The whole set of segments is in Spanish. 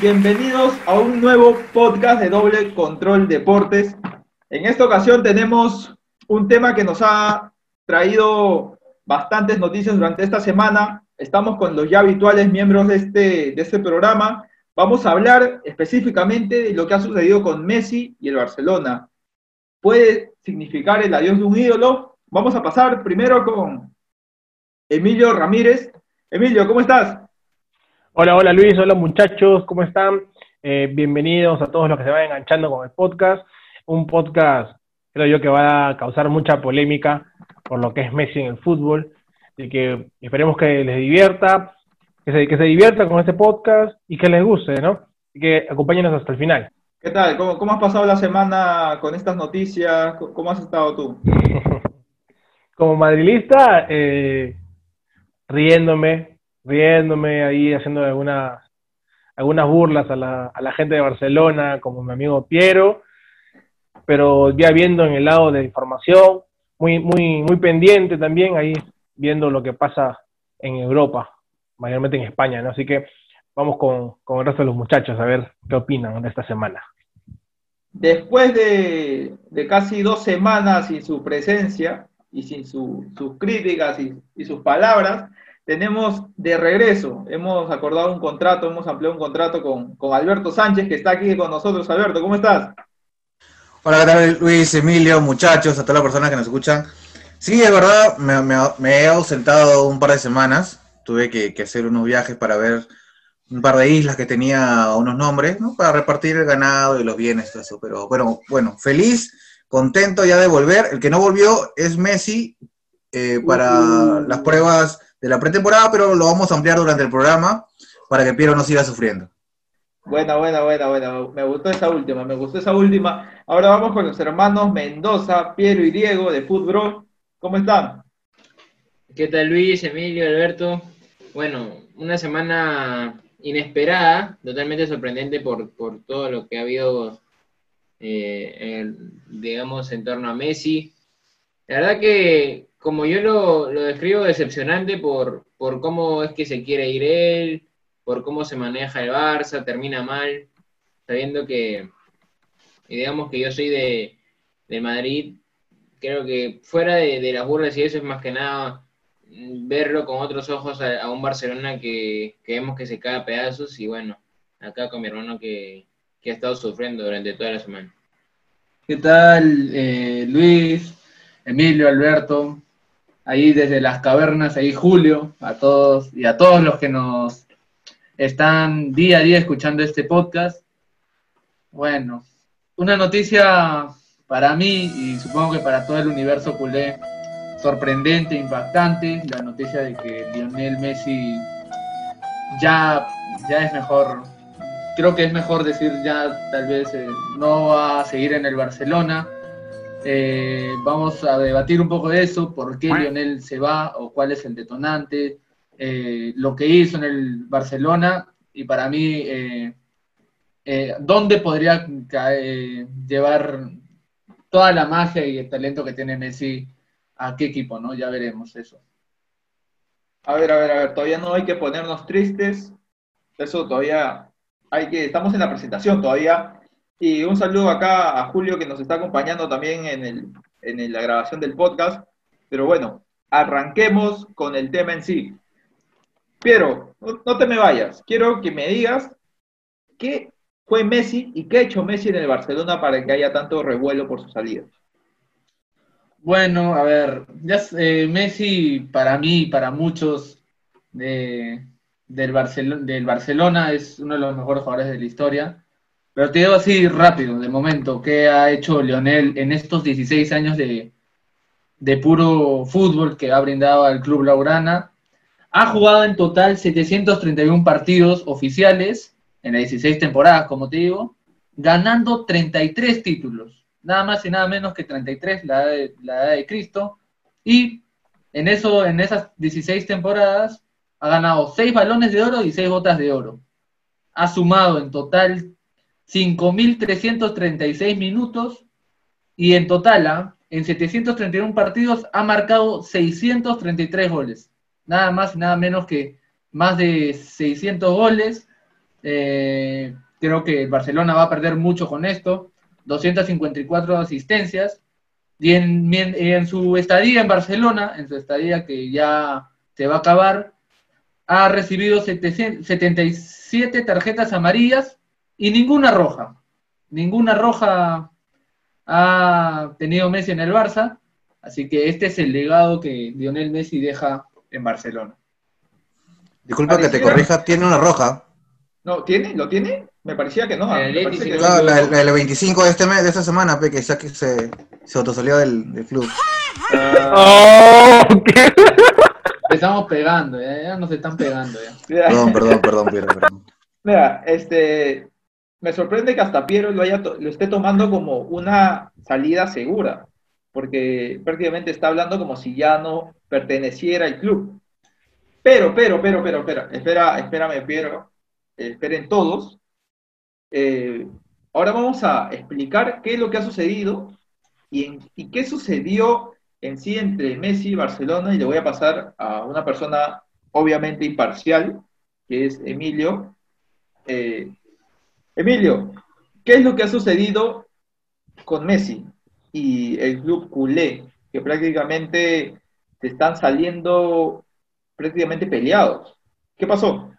Bienvenidos a un nuevo podcast de Doble Control Deportes. En esta ocasión tenemos un tema que nos ha traído bastantes noticias durante esta semana. Estamos con los ya habituales miembros de este, de este programa. Vamos a hablar específicamente de lo que ha sucedido con Messi y el Barcelona. ¿Puede significar el adiós de un ídolo? Vamos a pasar primero con Emilio Ramírez. Emilio, ¿cómo estás? Hola, hola Luis, hola muchachos, ¿cómo están? Eh, bienvenidos a todos los que se van enganchando con el podcast. Un podcast, creo yo, que va a causar mucha polémica por lo que es Messi en el fútbol. Así que esperemos que les divierta, que se, que se divierta con este podcast y que les guste, ¿no? Así que acompáñenos hasta el final. ¿Qué tal? ¿Cómo, cómo has pasado la semana con estas noticias? ¿Cómo has estado tú? Como madrilista, eh, riéndome, riéndome ahí, haciendo algunas, algunas burlas a la, a la gente de Barcelona, como mi amigo Piero, pero ya viendo en el lado de información, muy, muy, muy pendiente también ahí, viendo lo que pasa en Europa, mayormente en España, ¿no? Así que vamos con, con el resto de los muchachos a ver qué opinan de esta semana. Después de, de casi dos semanas sin su presencia y sin su, sus críticas y, y sus palabras, tenemos de regreso, hemos acordado un contrato, hemos ampliado un contrato con, con, Alberto Sánchez, que está aquí con nosotros. Alberto, ¿cómo estás? Hola, ¿qué tal Luis, Emilio, muchachos, a todas las personas que nos escuchan? Sí, es verdad, me, he ausentado un par de semanas, tuve que, que, hacer unos viajes para ver un par de islas que tenía unos nombres, ¿no? Para repartir el ganado y los bienes, todo eso. Pero bueno, bueno, feliz, contento ya de volver. El que no volvió es Messi eh, para uh. las pruebas de la pretemporada, pero lo vamos a ampliar durante el programa para que Piero no siga sufriendo. Buena, buena, buena, buena. Me gustó esa última, me gustó esa última. Ahora vamos con los hermanos Mendoza, Piero y Diego de Football. ¿Cómo están? ¿Qué tal Luis, Emilio, Alberto? Bueno, una semana inesperada, totalmente sorprendente por, por todo lo que ha habido, eh, en, digamos, en torno a Messi. La verdad que como yo lo, lo describo, decepcionante por, por cómo es que se quiere ir él, por cómo se maneja el Barça, termina mal, sabiendo que, digamos que yo soy de, de Madrid, creo que fuera de, las burlas y eso es más que nada verlo con otros ojos a, a un Barcelona que, que, vemos que se cae a pedazos y bueno, acá con mi hermano que, que ha estado sufriendo durante toda la semana. ¿Qué tal, eh, Luis, Emilio, Alberto? Ahí desde las cavernas, ahí Julio, a todos y a todos los que nos están día a día escuchando este podcast. Bueno, una noticia para mí y supongo que para todo el universo culé sorprendente, impactante, la noticia de que Lionel Messi ya, ya es mejor, creo que es mejor decir ya tal vez eh, no va a seguir en el Barcelona, eh, vamos a debatir un poco de eso, por qué Lionel se va o cuál es el detonante, eh, lo que hizo en el Barcelona y para mí eh, eh dónde podría llevar toda la magia y el talento que tiene Messi a qué equipo, ¿no? Ya veremos eso. A ver, a ver, a ver, todavía no hay que ponernos tristes, eso todavía hay que, estamos en la presentación todavía, y un saludo acá a Julio que nos está acompañando también en, el, en la grabación del podcast. Pero bueno, arranquemos con el tema en sí. Pero, no, te me vayas. Quiero que me digas qué fue Messi y qué ha hecho Messi en el Barcelona para que haya tanto revuelo por su salida. Bueno, a ver, ya, eh, Messi para mí y para muchos de, del, del Barcelona es uno de los mejores jugadores de la historia. Pero te digo así rápido, de momento, ¿qué ha hecho Leonel en estos 16 años de, de puro fútbol que ha brindado al Club Laurana? Ha jugado en total 731 partidos oficiales en las 16 temporadas, como te digo, ganando 33 títulos, nada más y nada menos que 33, la edad de, la edad de Cristo, y en, eso, en esas 16 temporadas ha ganado 6 balones de oro y 6 botas de oro. Ha sumado en total 5.336 minutos y en total, ¿ah? en 731 partidos, ha marcado 633 goles. Nada más y nada menos que más de 600 goles Eh, creo que el Barcelona va a perder mucho con esto. 254 asistencias. Y en, en su estadía en Barcelona, en su estadía que ya se va a acabar, ha recibido 77 tarjetas amarillas y ninguna roja. Ninguna roja ha tenido Messi en el Barça. Así que este es el legado que Lionel Messi deja en Barcelona. Disculpa que te corrija, tiene una roja. No, ¿tiene? ¿Lo tiene? Me parecía que no. El me parece que Claro, no. la, la del 25 de, este mes, de esta semana, pe, que, se, se autosalió del, del club. Ah, ¡Oh! ¿qué? Empezamos pegando, ya, ya nos están pegando ya. Perdón, perdón, perdón, Piero, perdón. mira, este, me sorprende que hasta Piero lo, haya esté tomando como una salida segura, porque prácticamente está hablando como si ya no perteneciera al club. Pero, pero, pero, pero, pero, espera, espérame, Piero, esperen todos. Eh, ahora vamos a explicar qué es lo que ha sucedido y qué sucedió en sí entre Messi y Barcelona, y le voy a pasar a una persona obviamente imparcial, que es Emilio. Eh, Emilio, ¿qué es lo que ha sucedido con Messi y el club culé? Que prácticamente se están saliendo prácticamente peleados. ¿Qué pasó?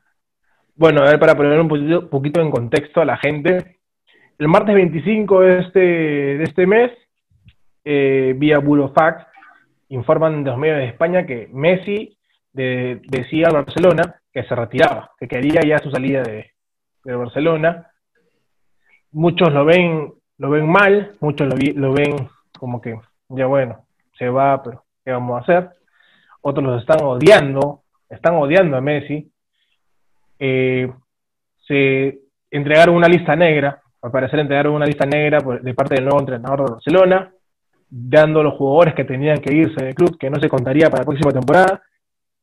Bueno, a ver, para poner un poquito, poquito en contexto a la gente, el martes 25 de este, de este mes, eh, vía Burofax, informan de los medios de España que Messi de- decía a Barcelona que se retiraba, que quería ya su salida de, de Barcelona. Muchos lo ven, lo ven mal, muchos lo, lo ven como que, ya bueno, se va, pero ¿qué vamos a hacer? Otros los están odiando, están odiando a Messi. Eh, se entregaron una lista negra, al parecer entregaron una lista negra de parte del nuevo entrenador de Barcelona, dando los jugadores que tenían que irse del club, que no se contaría para la próxima temporada,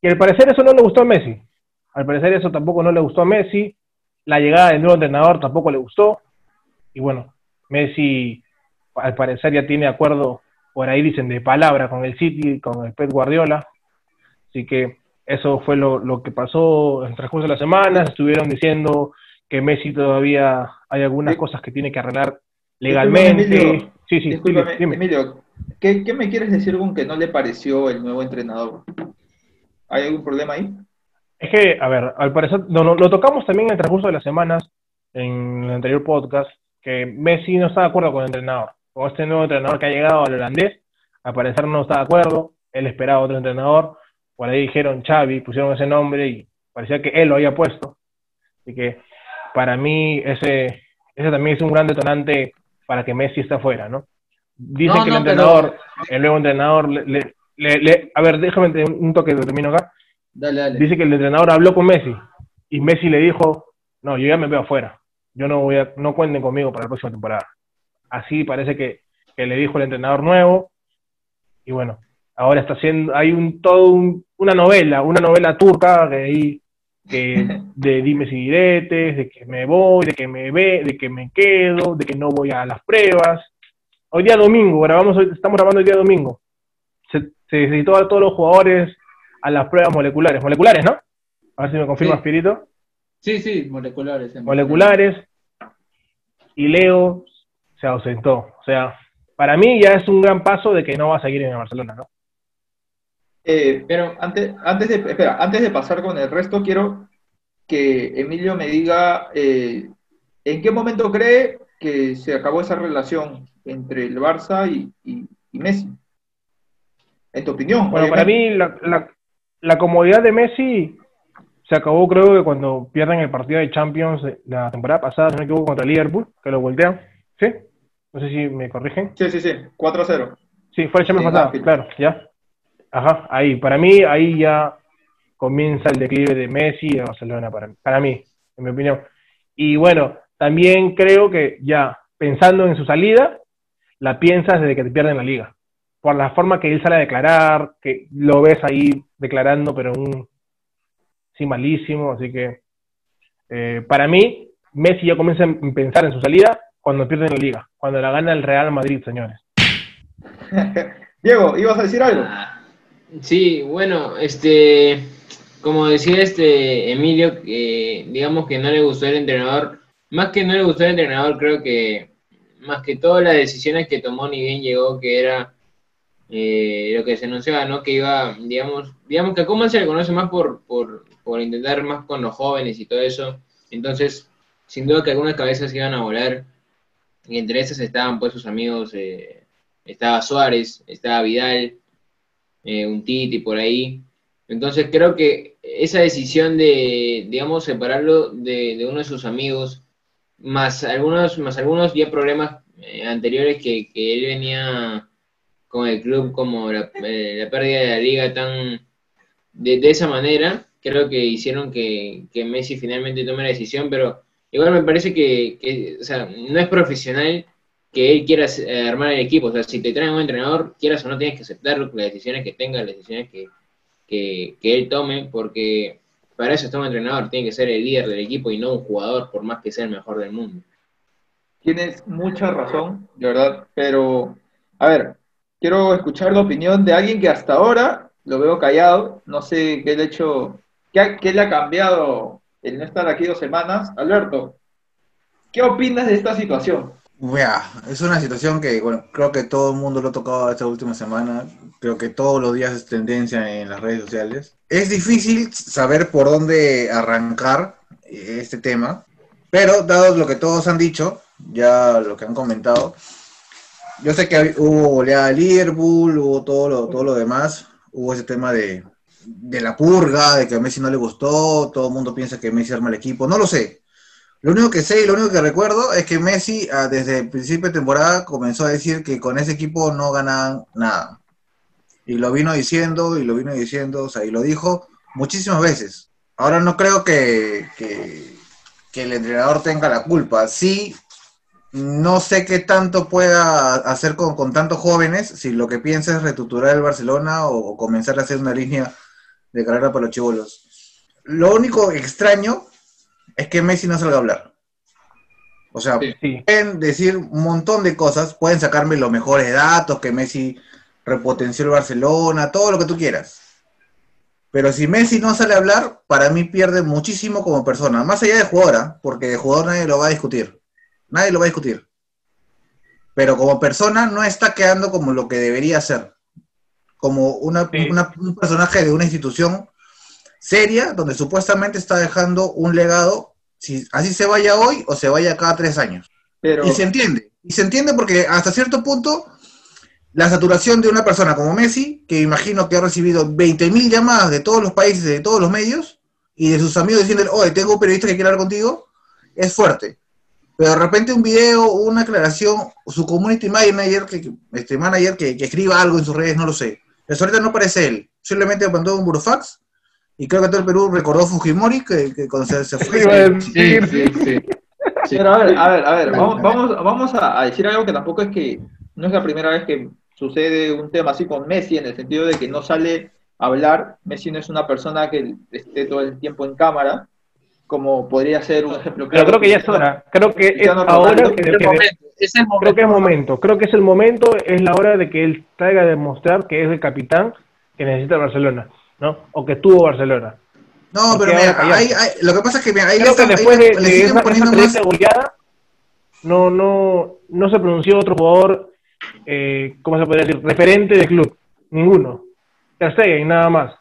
y al parecer eso no le gustó a Messi, al parecer eso tampoco no le gustó a Messi, la llegada del nuevo entrenador tampoco le gustó, y bueno, Messi al parecer ya tiene acuerdo, por ahí dicen, de palabra con el City, con el Pep Guardiola, así que eso fue lo, lo que pasó en el transcurso de las semanas. Estuvieron diciendo que Messi todavía hay algunas cosas que tiene que arreglar legalmente. Emilio. sí, sí, Discúlpame, dime. Emilio, ¿qué, qué me quieres decir con que no le pareció el nuevo entrenador? ¿Hay algún problema ahí? Es que, a ver, al parecer, no, no, lo tocamos también en el transcurso de las semanas, en el anterior podcast, que Messi no está de acuerdo con el entrenador. Con este nuevo entrenador que ha llegado al holandés, al parecer no está de acuerdo, él esperaba otro entrenador, por ahí dijeron Xavi, pusieron ese nombre y parecía que él lo había puesto. Así que para mí ese, ese también es un gran detonante para que Messi esté afuera, ¿no? Dicen No, que el no, pero- entrenador, el nuevo entrenador, le, le- le- le- a ver, déjame un toque, lo termino acá. Dale, dale. Dice que el entrenador habló con Messi y Messi le dijo, no, yo ya me veo afuera, yo no voy a, no cuenten conmigo para la próxima temporada. Así parece que, que le dijo el entrenador nuevo y bueno, ahora está haciendo, hay un todo un- una novela, una novela turca que ahí que de dimes y diretes, de que me voy, de que me ve, de que me quedo, de que no voy a las pruebas. Hoy día domingo, grabamos hoy, estamos grabando hoy día domingo. Se, se citó a todos los jugadores a las pruebas moleculares, moleculares, ¿no? A ver si me confirma. Espíritu. Sí, sí, moleculares. en- Moleculares. Y Leo se ausentó. O sea, para mí ya es un gran paso de que no va a seguir en el Barcelona, ¿no? Eh, Pero antes, antes, de, espera, antes de pasar con el resto, quiero que Emilio me diga eh, en qué momento cree que se acabó esa relación entre el Barça y, y- y Messi. En tu opinión. Bueno, para mí la, la- la comodidad de Messi se acabó creo que cuando pierden el partido de Champions la temporada pasada, si no me equivoco, contra Liverpool, que lo voltean. ¿Sí? No sé si me corrigen. Sí, sí, sí, 4-0. Sí, fue el Champions Sí, pasado, claro, ya. Ajá, ahí. Para mí, ahí ya comienza el declive de Messi y de Barcelona, para, para mí, en mi opinión. Y bueno, también creo que ya pensando en su salida, la piensas desde que te pierden la liga. Por la forma que él sale a declarar, que lo ves ahí declarando, pero un sí malísimo. Así que eh, para mí, Messi ya comienza a pensar en su salida cuando pierden la liga, cuando la gana el Real Madrid, señores. Diego, ¿ibas a decir algo? Ah, Sí, bueno, este como decía este Emilio, que digamos que no le gustó el entrenador, más que no le gustó el entrenador, creo que más que todas las decisiones que tomó ni bien llegó, que era eh, lo que se anunciaba, ¿no? Que iba, digamos, digamos que a Coman se le conoce más por, por, por intentar más con los jóvenes y todo eso. Entonces, sin duda que algunas cabezas iban a volar. Y entre esas estaban pues sus amigos, eh, estaba Suárez, estaba Vidal, eh, un Titi por ahí. Entonces creo que esa decisión de, digamos, separarlo de, uno de sus amigos, más algunos, más algunos ya problemas eh, anteriores que, que, él venía con el club, como la, pérdida de la liga tan de, esa manera, creo que hicieron que, que Messi finalmente tome la decisión, pero igual me parece que, o sea, no es profesional que él quiera eh, armar el equipo. O sea, si te traen un entrenador, quieras o no, tienes que aceptar las decisiones que tenga, las decisiones que, que, que, él tome, porque para eso está un entrenador, tiene que ser el líder del equipo y no un jugador, por más que sea el mejor del mundo. Tienes mucha razón, de verdad, pero, a ver, quiero escuchar la opinión de alguien que hasta ahora lo veo callado, no sé qué le ha hecho, qué, qué le ha cambiado el no estar aquí dos semanas. Alberto, ¿qué opinas de esta situación? Vea, es una situación que, bueno, creo que todo el mundo lo ha tocado esta última semana. Creo que todos los días es tendencia en las redes sociales. Es difícil saber por dónde arrancar este tema, pero dado lo que todos han dicho, ya lo que han comentado, yo sé que hubo oleada de Liverpool, hubo todo lo, todo lo demás, hubo ese tema de, de la purga, de que a Messi no le gustó, todo el mundo piensa que Messi arma el equipo, no lo sé. Lo único que sé y lo único que recuerdo es que Messi ah, desde el principio de temporada comenzó a decir que con ese equipo no ganaban nada. Y lo vino diciendo y lo vino diciendo, o sea, y lo dijo muchísimas veces. Ahora no creo que, que, que el entrenador tenga la culpa. Sí, no sé qué tanto pueda hacer con, con, tantos jóvenes, si lo que piensa es retuturar el Barcelona o comenzar a hacer una línea de carrera para los chivolos. Lo único extraño es que Messi no salga a hablar. O sea, sí, sí. pueden decir un montón de cosas, pueden sacarme los mejores datos, que Messi repotenció el Barcelona, todo lo que tú quieras. Pero si Messi no sale a hablar, para mí pierde muchísimo como persona, más allá de jugadora, porque de jugador nadie lo va a discutir. Nadie lo va a discutir. Pero como persona no está quedando como lo que debería ser. Como una, sí. una, un personaje de una institución seria, donde supuestamente está dejando un legado, si así se vaya hoy o se vaya cada tres años. Pero... Y se entiende, y se entiende porque hasta cierto punto la saturación de una persona como Messi, que imagino que ha recibido 20.000 llamadas de todos los países, de todos los medios, y de sus amigos diciendo, oye, tengo un periodista que quiere hablar contigo, es fuerte. Pero de repente un video, una aclaración, su community manager, que, este manager que, que escriba algo en sus redes, no lo sé. Eso ahorita no parece él. Simplemente mandó un burofax y creo que todo el Perú recordó Fujimori que, que cuando se, se fue. Sí, sí, sí, sí, Pero a ver, a ver, a ver, vamos, vamos, vamos a, decir algo que tampoco es que, no es la primera vez que sucede un tema así con Messi, en el sentido de que no sale a hablar. Messi no es una persona que esté todo el tiempo en cámara, como podría ser un ejemplo claro. Pero creo que ya es hora, creo que es ahora que, que, momento, es el momento. creo que es momento, creo que es el momento, es la hora de que él traiga a demostrar que es el capitán que necesita Barcelona. ¿no? O que tuvo Barcelona. No, pero mira, hay, hay, lo que pasa es que mira, ahí Creo que después de, de esa, esa más... goleada, no, no, no se pronunció otro jugador, eh, ¿cómo se podría decir? Referente del club. Ninguno. Ter Stegen, nada más.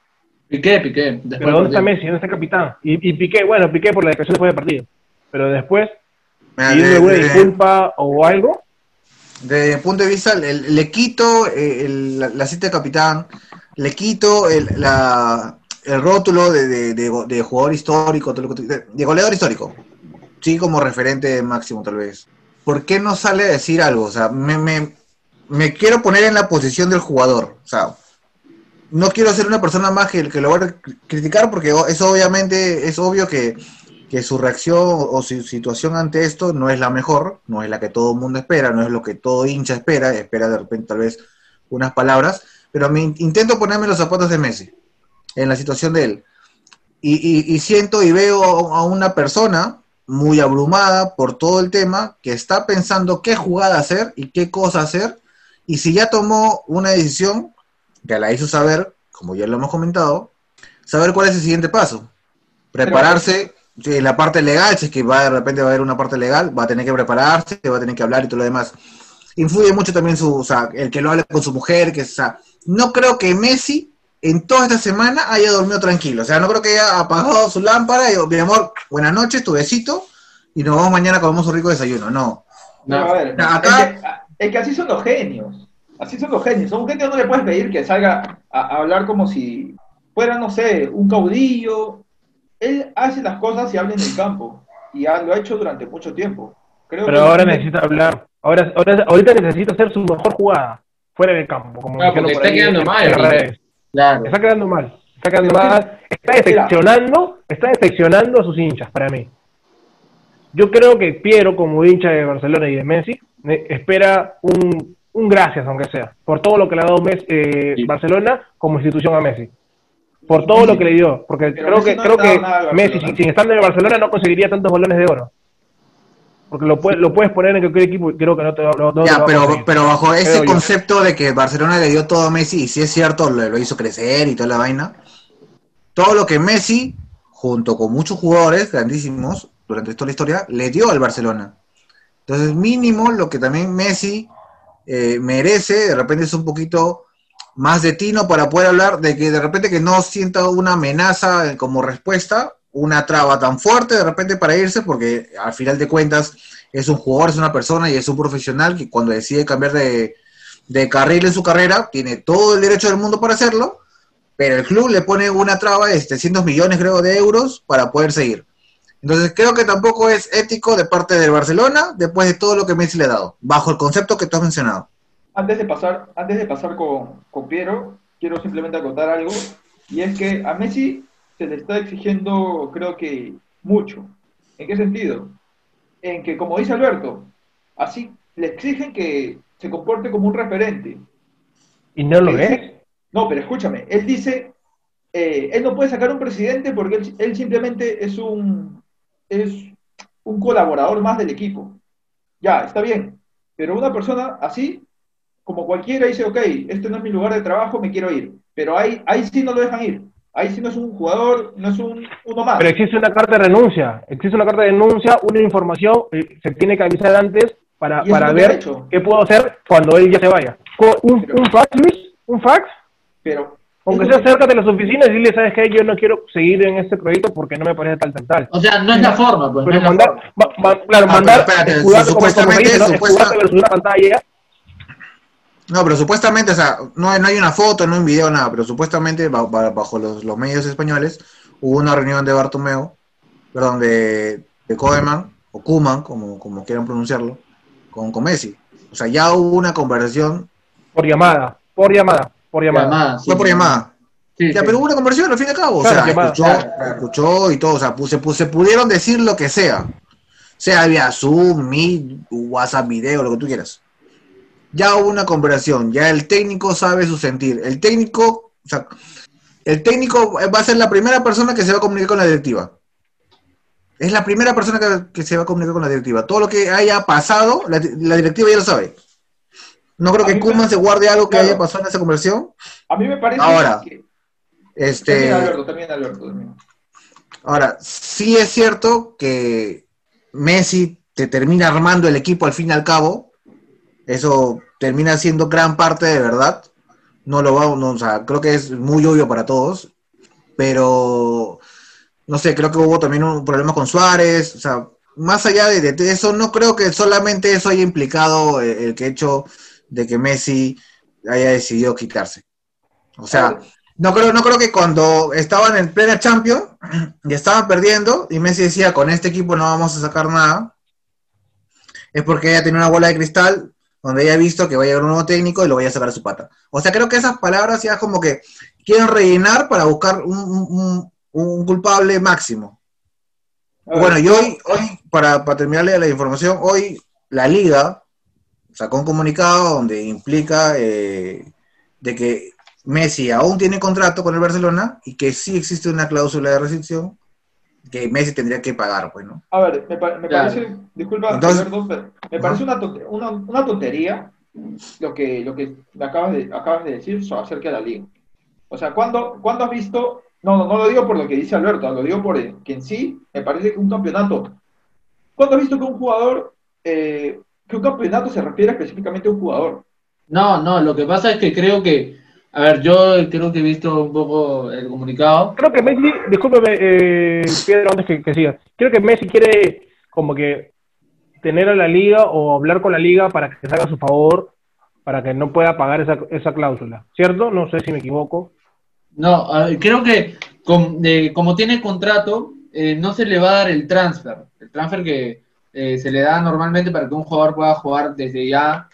Piqué, Piqué. Después pero ¿dónde está Messi? ¿Dónde está el capitán? Y, y Piqué, bueno, Piqué por la declaración después del partido. Pero después, pidiendo alguna disculpa o algo. Desde mi punto de vista, le, le quito eh, el, la, la cita de capitán, le quito el, la, el rótulo de, de, de, de, jugador histórico, de goleador histórico. Sí, como referente máximo, tal vez. ¿Por qué no sale a decir algo? O sea, me, me, me quiero poner en la posición del jugador. O sea, no quiero ser una persona más que, que lo va a criticar porque es obviamente, es obvio que, que su reacción o su situación ante esto no es la mejor, no es la que todo el mundo espera, no es lo que todo hincha espera, espera de repente tal vez unas palabras, pero me intento ponerme los zapatos de Messi, en la situación de él. Y, y, y, siento y veo a una persona muy abrumada por todo el tema, que está pensando qué jugada hacer y qué cosa hacer, y si ya tomó una decisión, ya la hizo saber, como ya lo hemos comentado, saber cuál es el siguiente paso. Prepararse en la parte legal, si es que va de repente va a haber una parte legal, va a tener que prepararse, va a tener que hablar y todo lo demás. Influye mucho también su, o sea, el que lo hable con su mujer, que o sea, no creo que Messi en toda esta semana haya dormido tranquilo. O sea, no creo que haya apagado su lámpara y mi amor, buenas noches, tu besito, y nos vamos mañana comemos un rico desayuno. No. No, a ver, Acá- es, que, es que así son los genios. Así son los genios. A un genio no le puedes pedir que salga a, a hablar como si fuera, no sé, un caudillo. Él hace las cosas y habla en el campo. Y ha- lo ha hecho durante mucho tiempo. Creo Pero que- ahora necesita hablar. Ahora, ahora, ahorita necesita hacer su mejor jugada fuera del campo. Como porque por está ahí quedando mal, redes. Claro. Está quedando mal. Está quedando Pero mal. Está decepcionando, está decepcionando a sus hinchas, para mí. Yo creo que Piero, como hincha de Barcelona y de Messi, espera un, un gracias, aunque sea, por todo lo que le ha dado Messi- eh, Sí. Barcelona como institución a Messi. Por todo Messi- lo que le dio. Porque pero creo Messi que, no creo que Messi, Barcelona. sin, sin estar en el Barcelona, no conseguiría tantos balones de oro. Porque lo, puede- lo puedes poner en cualquier equipo y creo que no te, no- no te lo Ya, va a pero, pero bajo ese Creo yo. concepto de que Barcelona le dio todo a Messi, y si es cierto, lo, lo hizo crecer y toda la vaina, todo lo que Messi, junto con muchos jugadores grandísimos durante toda la historia, le dio al Barcelona. Entonces, mínimo lo que también Messi eh, merece, de repente es un poquito más de tino para poder hablar de que de repente que no sienta una amenaza como respuesta, una traba tan fuerte de repente para irse, porque al final de cuentas es un jugador, es una persona y es un profesional que cuando decide cambiar de, de carril en su carrera, tiene todo el derecho del mundo para hacerlo, pero el club le pone una traba de 700 millones, creo, de euros para poder seguir. Entonces creo que tampoco es ético de parte del Barcelona después de todo lo que Messi le ha dado, bajo el concepto que tú has mencionado. Antes de pasar, antes de pasar con, con Piero, quiero simplemente acotar algo, y es que a Messi se le está exigiendo, creo que, mucho. ¿En qué sentido? En que, como dice Alberto, así le exigen que se comporte como un referente. ¿Y no lo sí. No, pero escúchame, él dice, eh, él no puede sacar un presidente porque él, él simplemente es un, es un colaborador más del equipo. Ya, está bien, pero una persona así, como cualquiera, dice, ok, este no es mi lugar de trabajo, me quiero ir. Pero ahí, ahí sí no lo dejan ir. Ahí sí no es un jugador, no es un, uno más. Pero existe una carta de renuncia, existe una carta de denuncia, una información, eh, se tiene que avisar antes para, para no ver hecho. qué puedo hacer cuando él ya se vaya. ¿Un, Pero- un fax, Luis? ¿Un fax? Pero, Aunque sea no- cerca de las oficinas y dile, ¿sabes qué? Yo no quiero seguir en este proyecto porque no me parece tal, tal, tal. O sea, no es la forma, pues. no Pero es la mandar, forma. ma- ma- claro, Ah, mandar, pero espérate, se supuestamente- dice, ¿no? supuesta- Escudarte versus una pantalla, No, pero supuestamente, o sea, no, hay- no hay una foto, no hay un video, nada, pero supuestamente ba- ba- bajo los, los medios españoles hubo una reunión de Bartomeu, perdón, de, de Koeman, o Kuman, como, como quieran pronunciarlo, con, con Messi. O sea, ya hubo una conversación, por llamada, por llamada, por llamada. Llamada, sí. fue por llamada. Sí, Ya, sí. pero hubo una conversación al fin y al cabo, Claro, o sea, llamada, escuchó, claro. escuchó y todo, o sea, se pudieron decir lo que sea, sea vía Zoom, Meet, WhatsApp video, lo que tú quieras. Ya hubo una conversación, ya el técnico sabe su sentir. El técnico, o sea, el técnico va a ser la primera persona que se va a comunicar con la directiva. Es la primera persona que, que se va a comunicar con la directiva. Todo lo que haya pasado, la, la directiva ya lo sabe. No creo A que Kuman se guarde algo que Claro. haya pasado en esa conversación. a mí me parece Ahora, que... Este, También Alberto, también Alberto. también. Ahora, sí es cierto que Messi te termina armando el equipo al fin y al cabo. Eso termina siendo gran parte de verdad. No lo vamos, no, o sea, creo que es muy obvio para todos. Pero no sé, creo que hubo también un problema con Suárez. O sea, más allá de, de eso, no creo que solamente eso haya implicado eh, el, que hecho de que Messi haya decidido quitarse. O sea, no creo, no creo que cuando estaban en plena Champions y estaban perdiendo y Messi decía con este equipo no vamos a sacar nada, es porque ella tiene una bola de cristal donde ella ha visto que va a llegar un nuevo técnico y lo vaya a sacar a su pata. O sea, creo que esas palabras ya como que quieren rellenar para buscar un, un- un- un culpable máximo. Bueno, y hoy, hoy para, para terminarle la información, hoy la liga sacó un comunicado donde implica eh, de que Messi aún tiene contrato con el Barcelona y que sí existe una cláusula de rescisión que Messi tendría que pagar, pues, ¿no? A ver, me, pa- me parece, disculpa, Entonces- pero me parece una, tonte- una, una tontería lo que, lo que me acabas de, acabas de decir so- acerca de la liga. O sea, ¿cuándo, ¿cuándo has visto No, no, no lo digo por lo que dice Alberto, lo digo por que en sí me parece que un campeonato. ¿Cuándo has visto que un jugador, eh, que un campeonato se refiere específicamente a un jugador? No, no, lo que pasa es que creo que, a ver, yo creo que he visto un poco el comunicado. Creo que Messi, discúlpeme, eh, Pedro, antes que, que siga. Creo que Messi quiere como que tener a la liga o hablar con la liga para que se haga a su favor, para que no pueda pagar esa, esa cláusula. ¿Cierto? No sé si me equivoco. No, ver, creo que com- de- como tiene contrato, eh, no se le va a dar el transfer. El transfer que eh, se le da normalmente para que un jugador pueda jugar desde ya,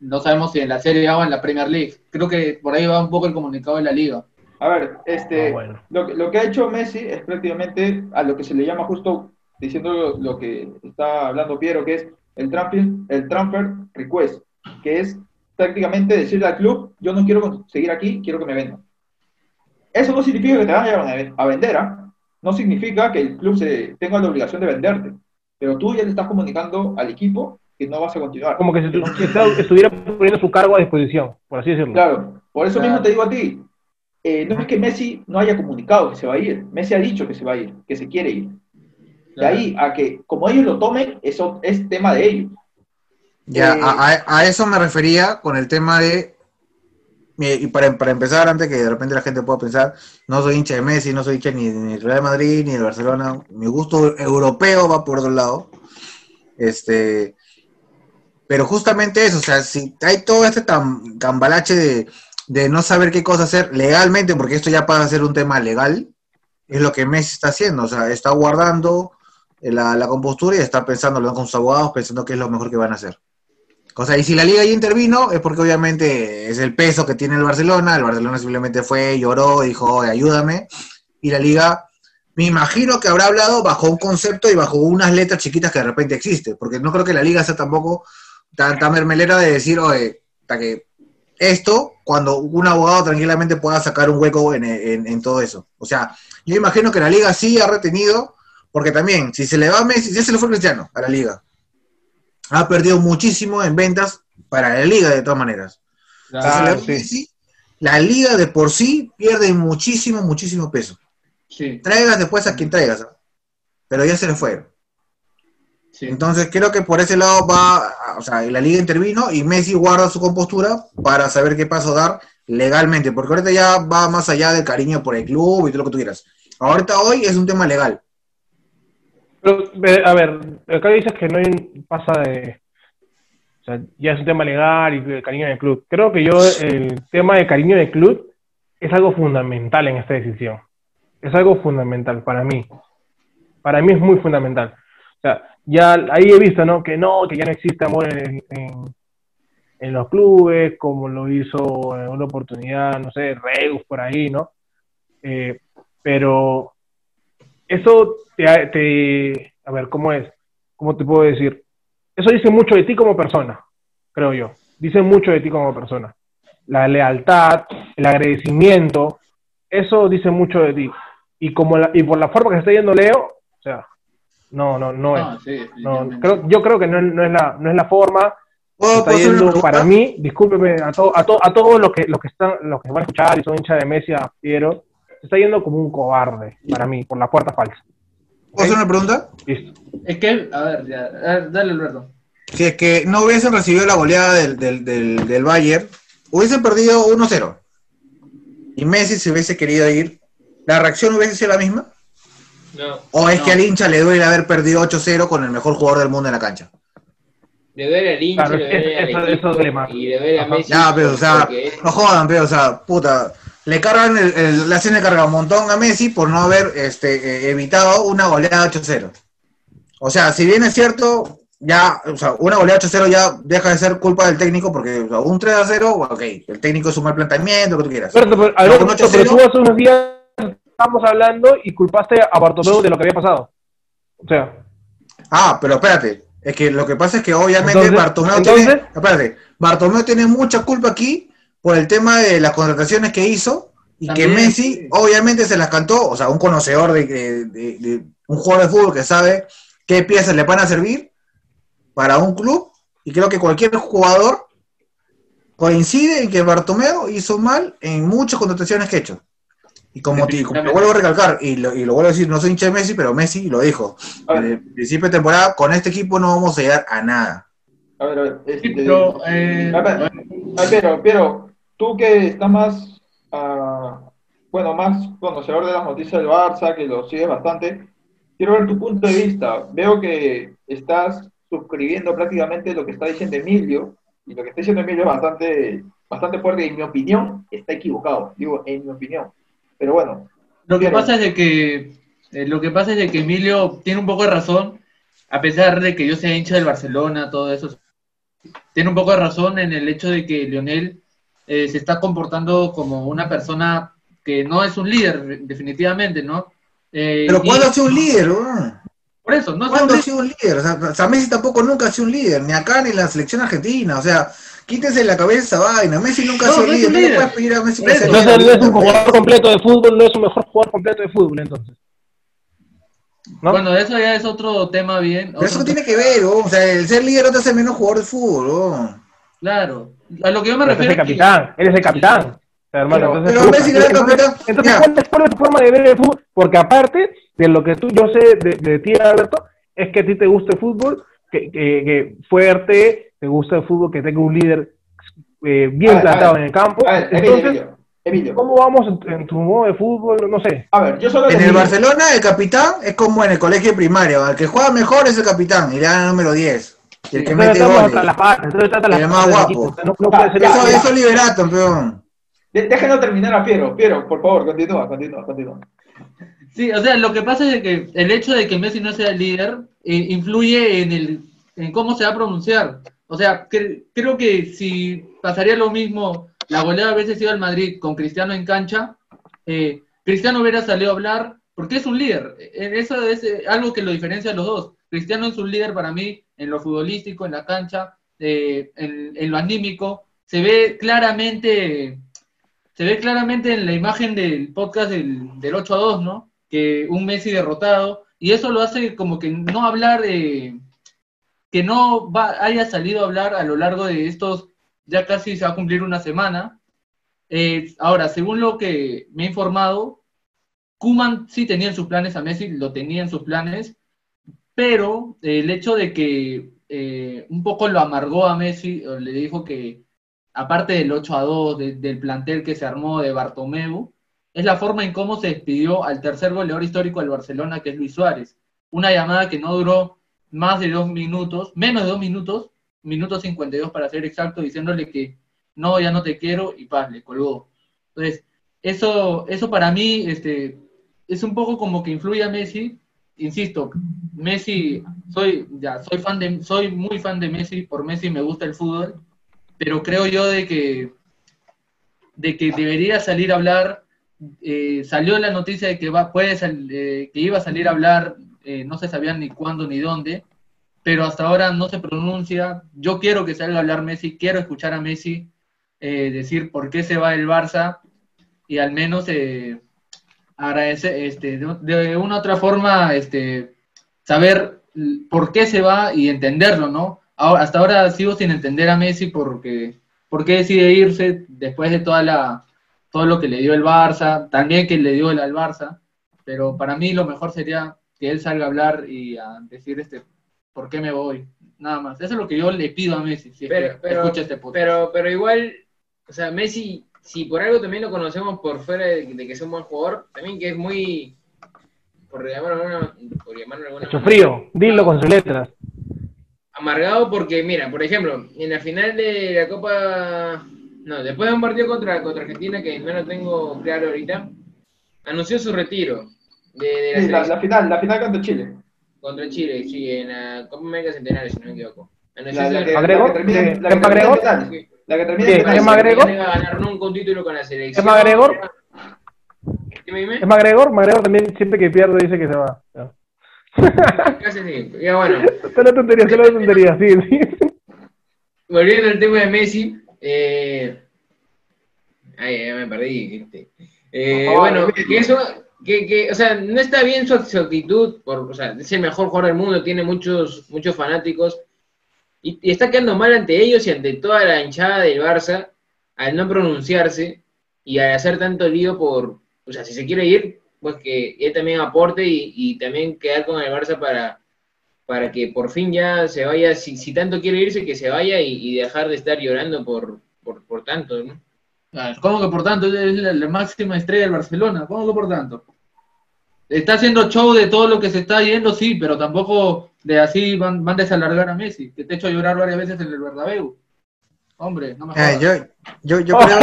no sabemos si en la Serie A o en la Premier League. Creo que por ahí va un poco el comunicado de la liga. A ver, este, Ah, bueno. lo, que- lo que ha hecho Messi es prácticamente a lo que se le llama justo, diciendo lo, lo que está hablando Piero, que es el transfer, el transfer request, que es prácticamente decirle al club, yo no quiero seguir aquí, quiero que me vendan. Eso no significa que te vayan a, vender, ¿ah? no significa que el club se tenga la obligación de venderte, pero tú ya le estás comunicando al equipo que no vas a continuar. Como que si si está- estuviera poniendo su cargo a disposición, por así decirlo. Claro, por eso Claro. mismo te digo a ti, eh, no es que Messi no haya comunicado que se va a ir, Messi ha dicho que se va a ir, que se quiere ir. De ahí a que, como ellos lo tomen, eso es tema de ellos. Ya, Eh, a, a- eso me refería con el tema de. eh, Y para, para empezar, antes que de repente la gente pueda pensar, no soy hincha de Messi, no soy hincha ni ni del Real Madrid ni del Barcelona. Mi gusto europeo va por otro lado. Este. Pero justamente eso, o sea, si hay todo este tam- cambalache de, no saber qué cosa hacer legalmente, porque esto ya pasa a ser un tema legal, es lo que Messi está haciendo, o sea, está guardando la, la compostura y está pensando con sus abogados, pensando qué es lo mejor que van a hacer. O sea, y si la liga ya intervino, es porque obviamente es el peso que tiene el Barcelona, el Barcelona simplemente fue, lloró, dijo, "Oye, ayúdame, y la liga, me imagino que habrá hablado bajo un concepto y bajo unas letras chiquitas que de repente existe, porque no creo que la liga sea tampoco tan, tan mermelera de decir, oye, hasta que esto, cuando un abogado tranquilamente pueda sacar un hueco en, en- en todo eso. O sea, yo imagino que la liga sí ha retenido, porque también, si se le va a Messi, ya se le fue Cristiano a la liga, ha perdido muchísimo en ventas para la liga de todas maneras. Si se le va sí. Messi, la liga de por sí pierde muchísimo, muchísimo peso. Sí, Traigas después a quien traigas, ¿ah? pero ya se le fue. Sí. Entonces creo que por ese lado va, o sea, la liga intervino y Messi guarda su compostura para saber qué paso dar legalmente, porque ahorita ya va más allá del cariño por el club y todo lo que tú quieras. Ahorita hoy es un tema legal. Pero, a ver, acá dices que no hay- pasa de. O sea, ya es un tema legal y de cariño del club. Creo que yo, el tema de cariño del club es algo fundamental en esta decisión. Es algo fundamental para mí. Para mí es muy fundamental. O sea, ya ahí he visto, ¿no? Que no, que ya no existe amor en, en, en los clubes, como lo hizo en una oportunidad, no sé, Reus por ahí, ¿no? Eh, pero eso te, te- a ver, ¿cómo es? ¿Cómo te puedo decir? Eso dice mucho de ti como persona, creo yo. Dice mucho de ti como persona. La lealtad, el agradecimiento, eso dice mucho de ti. Y como la- y por la forma que se está yendo Leo, o sea, no, no, no es. No, sí, No, creo, yo creo que no, es- no es la, no es la forma. Para mí, discúlpeme a, to- a, to- a todos los que, los que están, los que van a escuchar y son hinchas de Messi, a Piero, se está yendo como un cobarde, para mí, por la puerta falsa. ¿Puedo hacer una pregunta? Listo. Es que, a ver, ya, a ver, dale Alberto. Si es que no hubiesen recibido la goleada del, del, del, del Bayern, hubiesen perdido 1-0. Y Messi se hubiese querido ir, ¿la reacción hubiese sido la misma? No, ¿O es No. que al hincha le duele haber perdido 8-0 con el mejor jugador del mundo en la cancha? le duele al hincha, Claro, le duele eso- al eso- equipo eso duele más. y le duele a. Messi. Ya, pero, o sea, porque- no jodan, pero, o sea, puta, le cargan el, el- le hacen el carga un montón a Messi por no haber este, eh, evitado una goleada 8-0. O sea, si bien es cierto, ya, o sea, una goleada 8-0 ya deja de ser culpa del técnico porque o sea, un 3-0, ok, el técnico es un mal planteamiento, lo que tú quieras. Pero, Alberto, pero 8-0. tú hace unos días estábamos hablando y culpaste a Bartomeu de lo que había pasado. O sea, Ah, pero espérate, es que lo que pasa es que obviamente Entonces- Bartomeu entonces- tiene, espérate, Bartomeu tiene mucha culpa aquí por el tema de las contrataciones que hizo y También, que Messi sí. obviamente se las cantó, o sea, un conocedor de, de- de- de un jugador de fútbol que sabe qué piezas le van a servir para un club y creo que cualquier jugador coincide en que Bartomeu hizo mal en muchas contrataciones que ha hecho. Y como, te- como lo vuelvo a recalcar, y lo, y lo vuelvo a decir, no soy hincha de Messi, pero Messi lo dijo. A ver. Desde el principio de temporada, con este equipo no vamos a llegar a nada. A ver, a ver. Sí, este, pero, eh, a ver, a ver, Piero, Piero, tú que estás más, ah, bueno, más conocedor de las noticias del Barça, que lo sigues bastante, quiero ver tu punto de vista. Veo que estás suscribiendo prácticamente lo que está diciendo Emilio, y lo que está diciendo Emilio es bastante, bastante fuerte, y en mi opinión está equivocado, digo, en mi opinión. Pero bueno, Lo que pasa es de que eh, lo que pasa es de que Emilio tiene un poco de razón, a pesar de que yo sea hincha del Barcelona, todo eso, tiene un poco de razón en el hecho de que Lionel eh, se está comportando como una persona que no es un líder, definitivamente, ¿no? Eh, Pero y- ¿cuándo ha sido un líder? weón? Por eso, no ¿Cuándo ha sido un líder? O sea, Messi tampoco nunca ha sido un líder, ni acá ni en la selección argentina. O sea, quítense de la cabeza esa vaina. Messi nunca ha No, sido no es líder. un No puedes pedir a Messi que Entonces líder. no es un jugador completo de fútbol, no es un mejor jugador completo de fútbol, entonces. ¿No? Bueno, eso ya es otro tema bien. Pero eso tiene que ver, weón. o sea, el ser líder no te hace menos jugador de fútbol. weón. Claro. A lo que yo me Pero es refiero el es que- capitán, él es el capitán. Hermano, Pero- entonces, pero Messi no entonces- capitán. Entonces, Ya. ¿cuál es, cuál es tu forma de ver el fútbol? Porque aparte de lo que tú, yo sé de, de ti, Alberto, es que a ti te gusta el fútbol, que, que, que fuerte, te gusta el fútbol, que tenga un líder eh, bien ver, plantado ver. en el campo. ver, Emilio, Entonces, Emilio, Emilio. ¿cómo vamos en, en tu modo de fútbol? No sé. A ver, yo solo En el Barcelona, el capitán es como en el colegio primario. El que juega mejor es el capitán y le dan el número 10. Y el que mete goles. las patas, El más guapo. No, no Ya, Eso, ya. eso es liberato, peón. Déjenlo terminar a Piero. Piero, por favor, continúa, continúa, continúa. Sí, o sea, lo que pasa es que el hecho de que Messi no sea el líder eh, influye en, el, en cómo se va a pronunciar. O sea, cre- creo que si pasaría lo mismo, la goleada hubiese sido al Madrid con Cristiano en cancha, eh, Cristiano hubiera salido a hablar porque es un líder. Eh, Eso es eh, algo que lo diferencia a los dos. Cristiano es un líder para mí en lo futbolístico, en la cancha, eh, en, lo anímico. Se ve claramente se ve claramente en la imagen del podcast del, del 8 a 2, ¿no? Que un Messi derrotado, y eso lo hace como que no hablar de, que no va, haya salido a hablar a lo largo de estos, ya casi se va a cumplir una semana. Eh, ahora, según lo que me he informado, Kuman sí tenía en sus planes a Messi, lo tenía en sus planes, pero el hecho de que eh, un poco lo amargó a Messi, le dijo que aparte del 8 a 2, de- del plantel que se armó de Bartomeu, es la forma en cómo se despidió al tercer goleador histórico del Barcelona, que es Luis Suárez. Una llamada que no duró más de dos minutos, menos de dos minutos, minuto 52 para ser exacto, diciéndole que no, ya no te quiero, y paz, le colgó. Entonces, eso, eso para mí este, es un poco como que influye a Messi. Insisto, Messi, soy, ya, soy, fan de, soy muy fan de Messi, por Messi me gusta el fútbol, pero creo yo de que, de que debería salir a hablar. eh, salió la noticia de que, va, puede eh, que iba a salir a hablar, eh, no se sabía ni cuándo ni dónde, pero hasta ahora no se pronuncia. Yo quiero que salga a hablar Messi, quiero escuchar a Messi eh, decir por qué se va el Barça y al menos eh, agradecer, este, de, una u otra forma, este, saber por qué se va y entenderlo, ¿no? Hasta ahora sigo sin entender a Messi porque por qué decide irse después de toda la todo lo que le dio el Barça, también que le dio el Barça, pero para mí lo mejor sería que él salga a hablar y a decir este por qué me voy, nada más. Eso es lo que yo le pido a Messi, si es Pero, que pero, escucha este podcast. pero, pero igual, o sea, Messi, si por algo también lo conocemos por fuera de, de que es un buen jugador, también que es muy, por llamarlo alguna, por llamarlo de alguna Hecho manera, frío, dilo con sus letras. amargado porque, mira, por ejemplo, en la final de la Copa, no, después de un partido contra, contra Argentina, que no lo tengo claro ahorita, anunció su retiro de, de la Sí, la, la final, la final contra Chile. contra Chile, sí, en la Copa América Centenario, si no me equivoco. La, que, termina, ¿De- la que de termina en Magregor? penales. La. No un título con selección. ¿Es dime. Es Magregor, Magregor también siempre que pierde dice que se va. Ya. Casi sí. Ya bueno, Solo tontería, solo tontería, sí, sí. volviendo al tema de Messi. Eh... Ay, ya me perdí. este. Eh, favor, bueno, que eso, que, que, o sea, no está bien su, actitud, por, o sea, es el mejor jugador del mundo, tiene muchos, muchos fanáticos, y, y está quedando mal ante ellos y ante toda la hinchada del Barça al no pronunciarse y al hacer tanto lío por, o sea, si se quiere ir, pues que él también aporte y, y también quedar con el Barça para, para que por fin ya se vaya, si, si tanto quiere irse, que se vaya y, y dejar de estar llorando por, por, por tanto, ¿no? ¿Cómo que por tanto? Es la, la máxima estrella del Barcelona. ¿Cómo que por tanto? Está haciendo show de todo lo que se está yendo, sí, pero tampoco de así van, van a desalargar a Messi, que te he hecho llorar varias veces en el Bernabéu. Hombre, no me Eh, jodas. yo, yo, yo creo.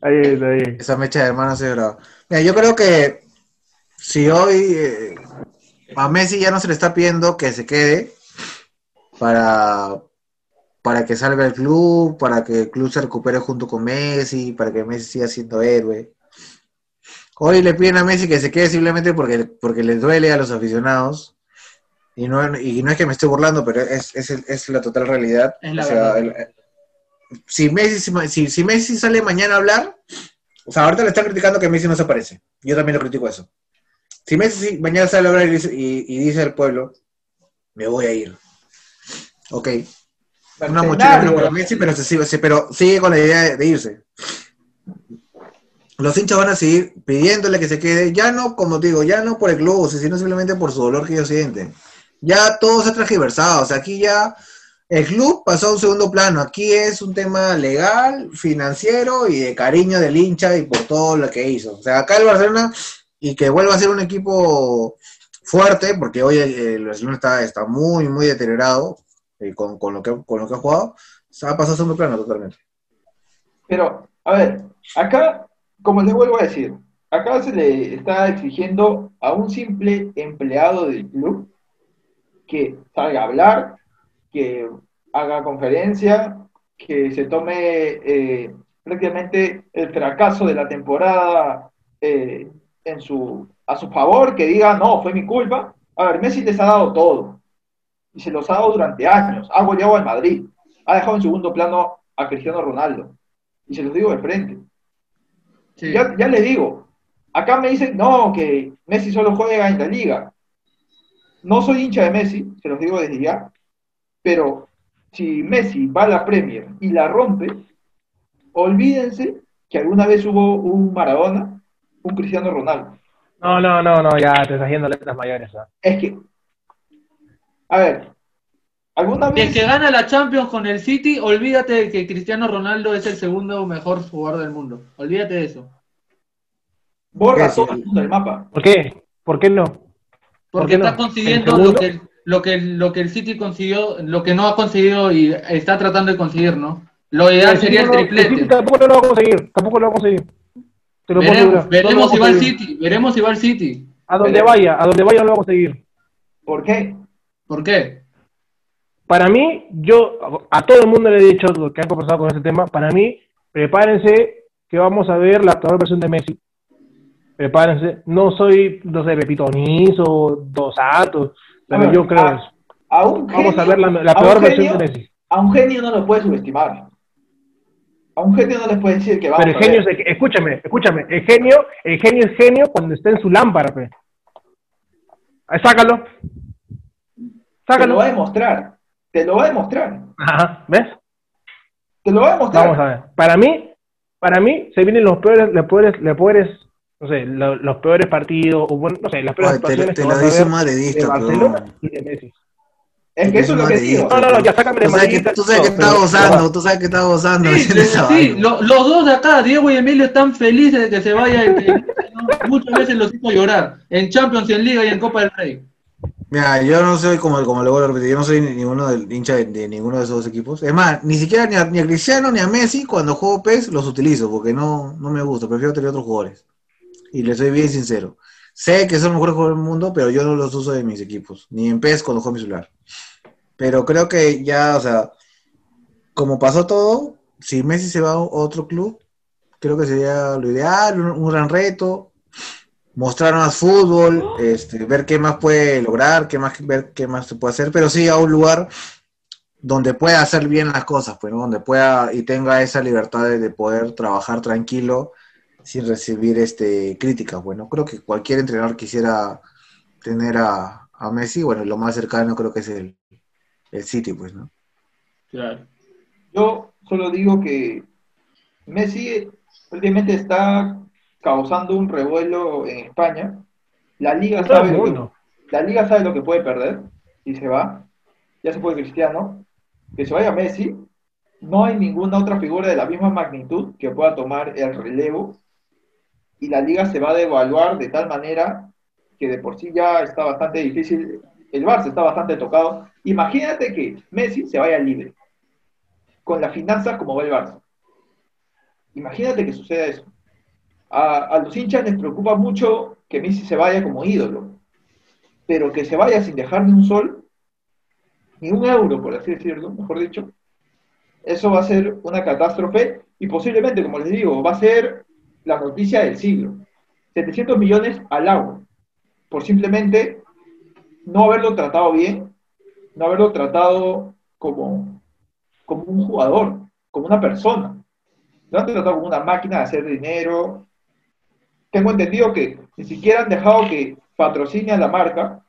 Ahí está, ahí. Esa mecha de hermanos es brava. Mira, yo creo que si hoy eh, a Messi ya no se le está pidiendo que se quede para, para que salga el club, para que el club se recupere junto con Messi, para que Messi siga siendo héroe. Hoy le piden a Messi que se quede simplemente porque, porque les duele a los aficionados. Y no, y no es que me esté burlando, pero es, es, es la total realidad. La O sea, el- si Messi, si, si Messi sale mañana a hablar, o sea, ahorita le están criticando que Messi no se aparece. Yo también lo critico eso. Si Messi mañana sale a hablar y y- y dice al pueblo, me voy a ir. Ok. Una mochila menos para Messi, pero, se- pero sigue con la idea de, de irse. Los hinchas van a seguir pidiéndole que se quede, ya no, como digo, ya no por el club, sino simplemente por su dolor que ellos sienten. Ya todo se ha transgiversado, o sea, aquí ya el club pasó a un segundo plano, aquí es un tema legal, financiero y de cariño del hincha y por todo lo que hizo. O sea, acá el Barcelona, y que vuelva a ser un equipo fuerte, porque hoy el, el Barcelona está, está muy, muy deteriorado eh, con, con lo que, con lo que ha jugado, se ha pasado a segundo plano totalmente. Pero, a ver, acá, como les vuelvo a decir, acá se le está exigiendo a un simple empleado del club que salga a hablar, que haga conferencia, que se tome eh, prácticamente el fracaso de la temporada eh, en su, a su favor, que diga, no, fue mi culpa. A ver, Messi les ha dado todo, y se los ha dado durante años, ha goleado al Madrid, ha dejado en segundo plano a Cristiano Ronaldo, y se los digo de frente. Sí. Ya, ya les digo, acá me dicen, no, que Messi solo juega en la liga. No soy hincha de Messi, se los digo desde ya, pero si Messi va a la Premier y la rompe, olvídense que alguna vez hubo un Maradona, un Cristiano Ronaldo. No, no, no, no, ya te estás yendo letras mayores. Es que, a ver, alguna vez... que gana la Champions con el City, olvídate de que Cristiano Ronaldo es el segundo mejor jugador del mundo. Olvídate de eso. borra todo el mundo del mapa. ¿Por qué? ¿Por qué no? ¿Por Porque no? está consiguiendo ¿El lo que, lo, que, lo que el City consiguió, lo que no ha conseguido y está tratando de conseguir, ¿no? Lo ideal sería el City no- City triplete. tampoco lo va a conseguir, tampoco lo va a conseguir. Te lo Veremos, veremos lo si va al. City, veremos si va al City. A donde Veremos. vaya, a donde vaya lo va a conseguir. ¿Por qué? ¿Por qué? Para mí, yo a todo el mundo le he dicho lo que han conversado con este tema, para mí, prepárense que vamos a ver la peor versión de Messi. Prepárense. No soy, no sé, Pepito Niz o Dos A ver, yo creo a- eso. A un Vamos a genio- ver la, a peor versión genio- de Messi. A un genio no lo puedes subestimar. A un genio no les puedes decir que vamos Pero el a genio, es, escúchame, escúchame, el genio, el genio es genio cuando está en su lámpara, pe. Ahí, sácalo. Te lo va a demostrar. Te lo va a demostrar. Ajá, ¿ves? Te lo va a demostrar. Vamos a ver. Para mí, para mí, se vienen los peores, los peores, los peores, no sé, lo- los, peores partidos, o bueno, no sé, las peores Ay, te, lo dice un de madridista, Barcelona pero... y de Messi. Es que eso es lo que digo. No, no, no, ya sácame de Tú sabes que, Madrid. tú sabes que está gozando, tú sabes que está gozando. Sí, sí, lo- los dos de acá, Diego y Emilio, están felices de que se vaya. el- el- ¿no? Muchas veces los hizo llorar. En Champions, en Liga y en Copa del Rey. Mira, yo no soy como, como le vuelvo a repetir, yo no soy ni- ninguno del hincha de, de ninguno de esos equipos. Es más, ni siquiera ni a, ni a Cristiano ni a Messi cuando juego PES los utilizo porque no, no me gusta, prefiero tener otros jugadores. Y les soy bien sincero. Sé que son los mejores jugadores del mundo, pero yo no los uso de mis equipos, ni en PES cuando juego mi celular. Pero creo que ya, o sea, como pasó todo, si Messi se va a otro club, creo que sería lo ideal, un gran reto, mostrar más fútbol, este, ver qué más puede lograr, qué más, ver qué más se puede hacer, pero sí a un lugar donde pueda hacer bien las cosas, pues, ¿no? donde pueda y tenga esa libertad de, de poder trabajar tranquilo sin recibir este críticas. Bueno, creo que cualquier entrenador quisiera tener a, a Messi, bueno, lo más cercano creo que es el, el City, pues, ¿no? Claro. Yo solo digo que Messi últimamente está causando un revuelo en España. La liga Todo sabe el lo que, mundo. la liga sabe lo que puede perder y se va. Ya se fue Cristiano. Que se vaya Messi. No hay ninguna otra figura de la misma magnitud que pueda tomar el relevo. Y la liga se va a devaluar de tal manera que de por sí ya está bastante difícil. El Barça está bastante tocado. Imagínate que Messi se vaya libre. Con las finanzas como va el Barça. Imagínate que suceda eso. A, los hinchas les preocupa mucho que Messi se vaya como ídolo, pero que se vaya sin dejar ni un sol, ni un euro, por así decirlo, mejor dicho, eso va a ser una catástrofe y posiblemente, como les digo, va a ser la noticia del siglo. 700 millones al agua, por simplemente no haberlo tratado bien, no haberlo tratado como, como un jugador, como una persona. Lo han tratado como una máquina de hacer dinero. Tengo entendido que ni siquiera han dejado que patrocine a la marca.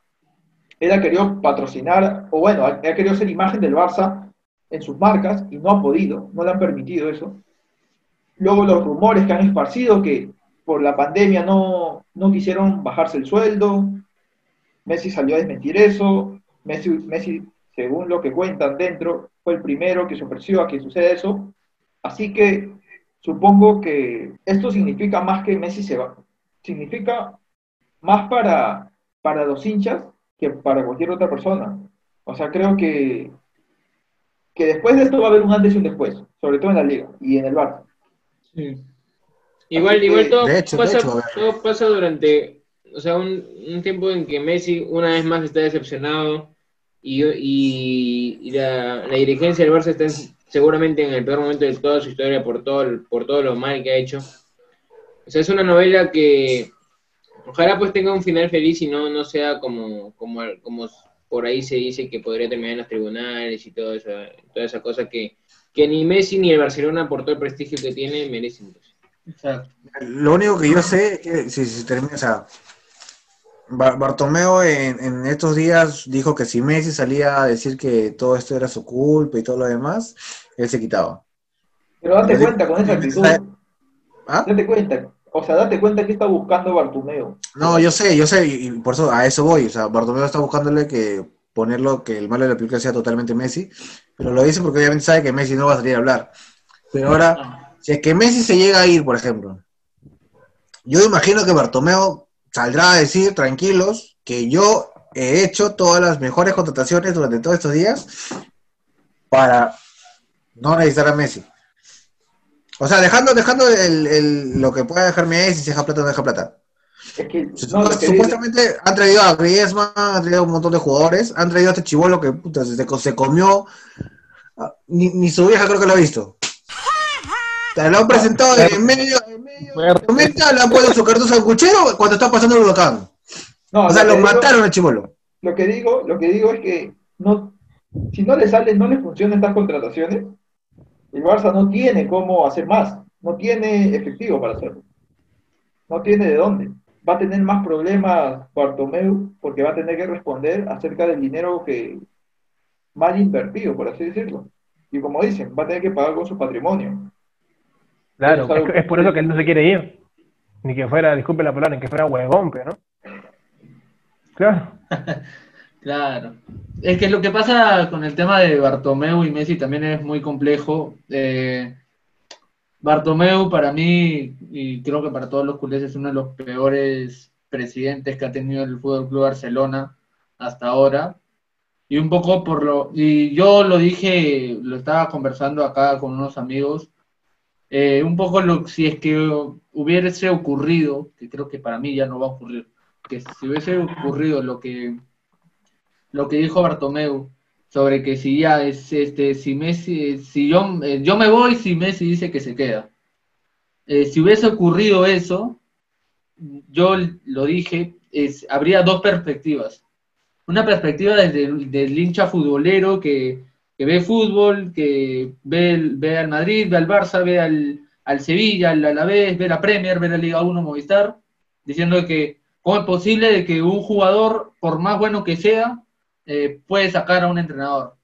Él ha querido patrocinar, o bueno, ha, querido ser imagen del Barça en sus marcas y no ha podido, no le han permitido eso. Luego los rumores que han esparcido que por la pandemia no, no quisieron bajarse el sueldo. Messi salió a desmentir eso. Messi, Messi, según lo que cuentan dentro, fue el primero que se ofreció a que suceda eso. Así que supongo que esto significa más que Messi se va. Significa más para, para los hinchas que para cualquier otra persona. O sea, creo que, que después de esto va a haber un antes y un después, sobre todo en la liga y en el Barça. Sí. Igual, Así igual que, todo, hecho, pasa, hecho, todo pasa durante, o sea, un, un tiempo en que Messi una vez más está decepcionado y, y, y la, la dirigencia del Barça está en- seguramente en el peor momento de toda su historia por todo, por todo lo mal que ha hecho. O sea, es una novela que ojalá pues tenga un final feliz y no, no sea como, como, como por ahí se dice que podría terminar en los tribunales y todo eso, toda esa cosa que, que ni Messi ni el Barcelona por todo el prestigio que tiene merecen. pues. Exacto. Lo único que yo sé es que si se termina, o sea, Bartomeo en, en estos días dijo que si Messi salía a decir que todo esto era su culpa y todo lo demás, él se quitaba. Pero date cuenta con esa actitud. ¿Ah? Date cuenta. O sea, date cuenta que está buscando Bartumeo. No, yo sé, yo sé, y por eso a eso voy. O sea, Bartomeu está buscándole que ponerlo, que el malo de la película sea totalmente Messi, pero lo dice porque obviamente sabe que Messi no va a salir a hablar. Pero ahora, si es que Messi se llega a ir, por ejemplo, yo imagino que Bartomeu saldrá a decir, tranquilos, que yo he hecho todas las mejores contrataciones durante todos estos días para no necesitar a Messi. O sea, dejando, dejando el, el- lo que pueda dejar Messi, si deja plata o no deja plata. Es que, no, Supuestamente han traído a Griezmann, han traído un montón de jugadores, han traído a este chivolo que puta, se, se comió, ah, ni, ni su vieja creo que lo ha visto. Sea, lo han presentado en medio, la tormenta, le han puesto su cartucho al cuchero cuando está pasando el huracán. no, O sea, lo lo que digo- mataron al chivolo. lo que digo, lo que digo es que no, si no le salen, no le funcionan estas contrataciones, el Barça no tiene cómo hacer más, no tiene efectivo para hacerlo, no tiene de dónde. Va a tener más problemas Bartomeu porque va a tener que responder acerca del dinero que mal invertido, por así decirlo. Y como dicen, va a tener que pagar con su patrimonio. Claro, Es algo es, es por eso que él no se quiere ir. Ni que fuera, disculpe la palabra, ni que fuera huevón, pero, ¿no? Claro. Claro. Es que lo que pasa con el tema de Bartomeu y Messi también es muy complejo. Eh, Bartomeu para mí, y creo que para todos los culés, es uno de los peores presidentes que ha tenido el Fútbol Club Barcelona hasta ahora. Y un poco por lo. Y yo lo dije, lo estaba conversando acá con unos amigos. Eh, un poco lo, si es que hubiese ocurrido, que creo que para mí ya no va a ocurrir, que si hubiese ocurrido lo que lo que dijo Bartomeu sobre que si ya es este si Messi si yo eh, yo me voy si Messi dice que se queda. Eh, si hubiese ocurrido eso yo lo dije es, habría dos perspectivas. Una perspectiva desde el del hincha futbolero que, que ve fútbol que ve ve al Madrid ve al Barça ve al, al Sevilla al Alavés ve la Premier ve la Liga 1 Movistar diciendo que cómo es posible de que un jugador por más bueno que sea eh, puede sacar a un entrenador.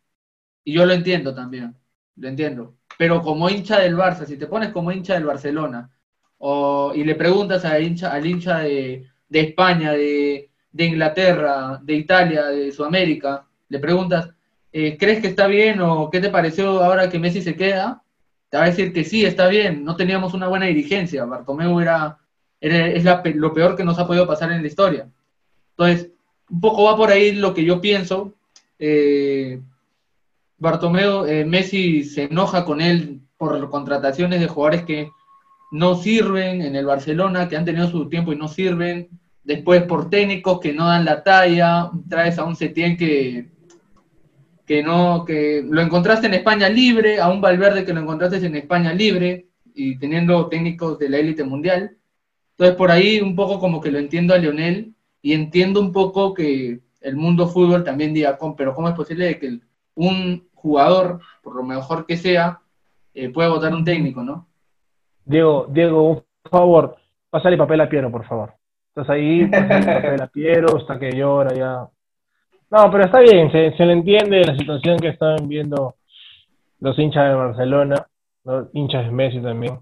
Y yo lo entiendo también, lo entiendo. pero como hincha del Barça, si te pones como hincha del Barcelona, o, y le preguntas al hincha, al hincha de, de España, de, de Inglaterra, de Italia, de Sudamérica, le preguntas, eh, ¿crees que está bien o qué te pareció ahora que Messi se queda? Te va a decir que sí, está bien, no teníamos una buena dirigencia, Bartomeu era, es lo peor que nos ha podido pasar en la historia. Entonces, un poco va por ahí lo que yo pienso. Eh, Bartomeu, eh, Messi se enoja con él por contrataciones de jugadores que no sirven en el Barcelona, que han tenido su tiempo y no sirven. Después por técnicos que no dan la talla, traes a un Setién que, que no, que lo encontraste en España libre, a un Valverde que lo encontraste en España libre y teniendo técnicos de la élite mundial. Entonces por ahí un poco como que lo entiendo a Lionel y entiendo un poco que el mundo fútbol también diga, "Com, pero ¿cómo es posible de que un jugador, por lo mejor que sea, eh, pueda votar un técnico, ¿no? Diego, Diego, un favor, pásale papel a Piero, por favor. Estás ahí, pásale papel a Piero, hasta que llora ya. No, pero está bien, se, le entiende la situación que están viendo los hinchas de Barcelona, los hinchas de Messi también.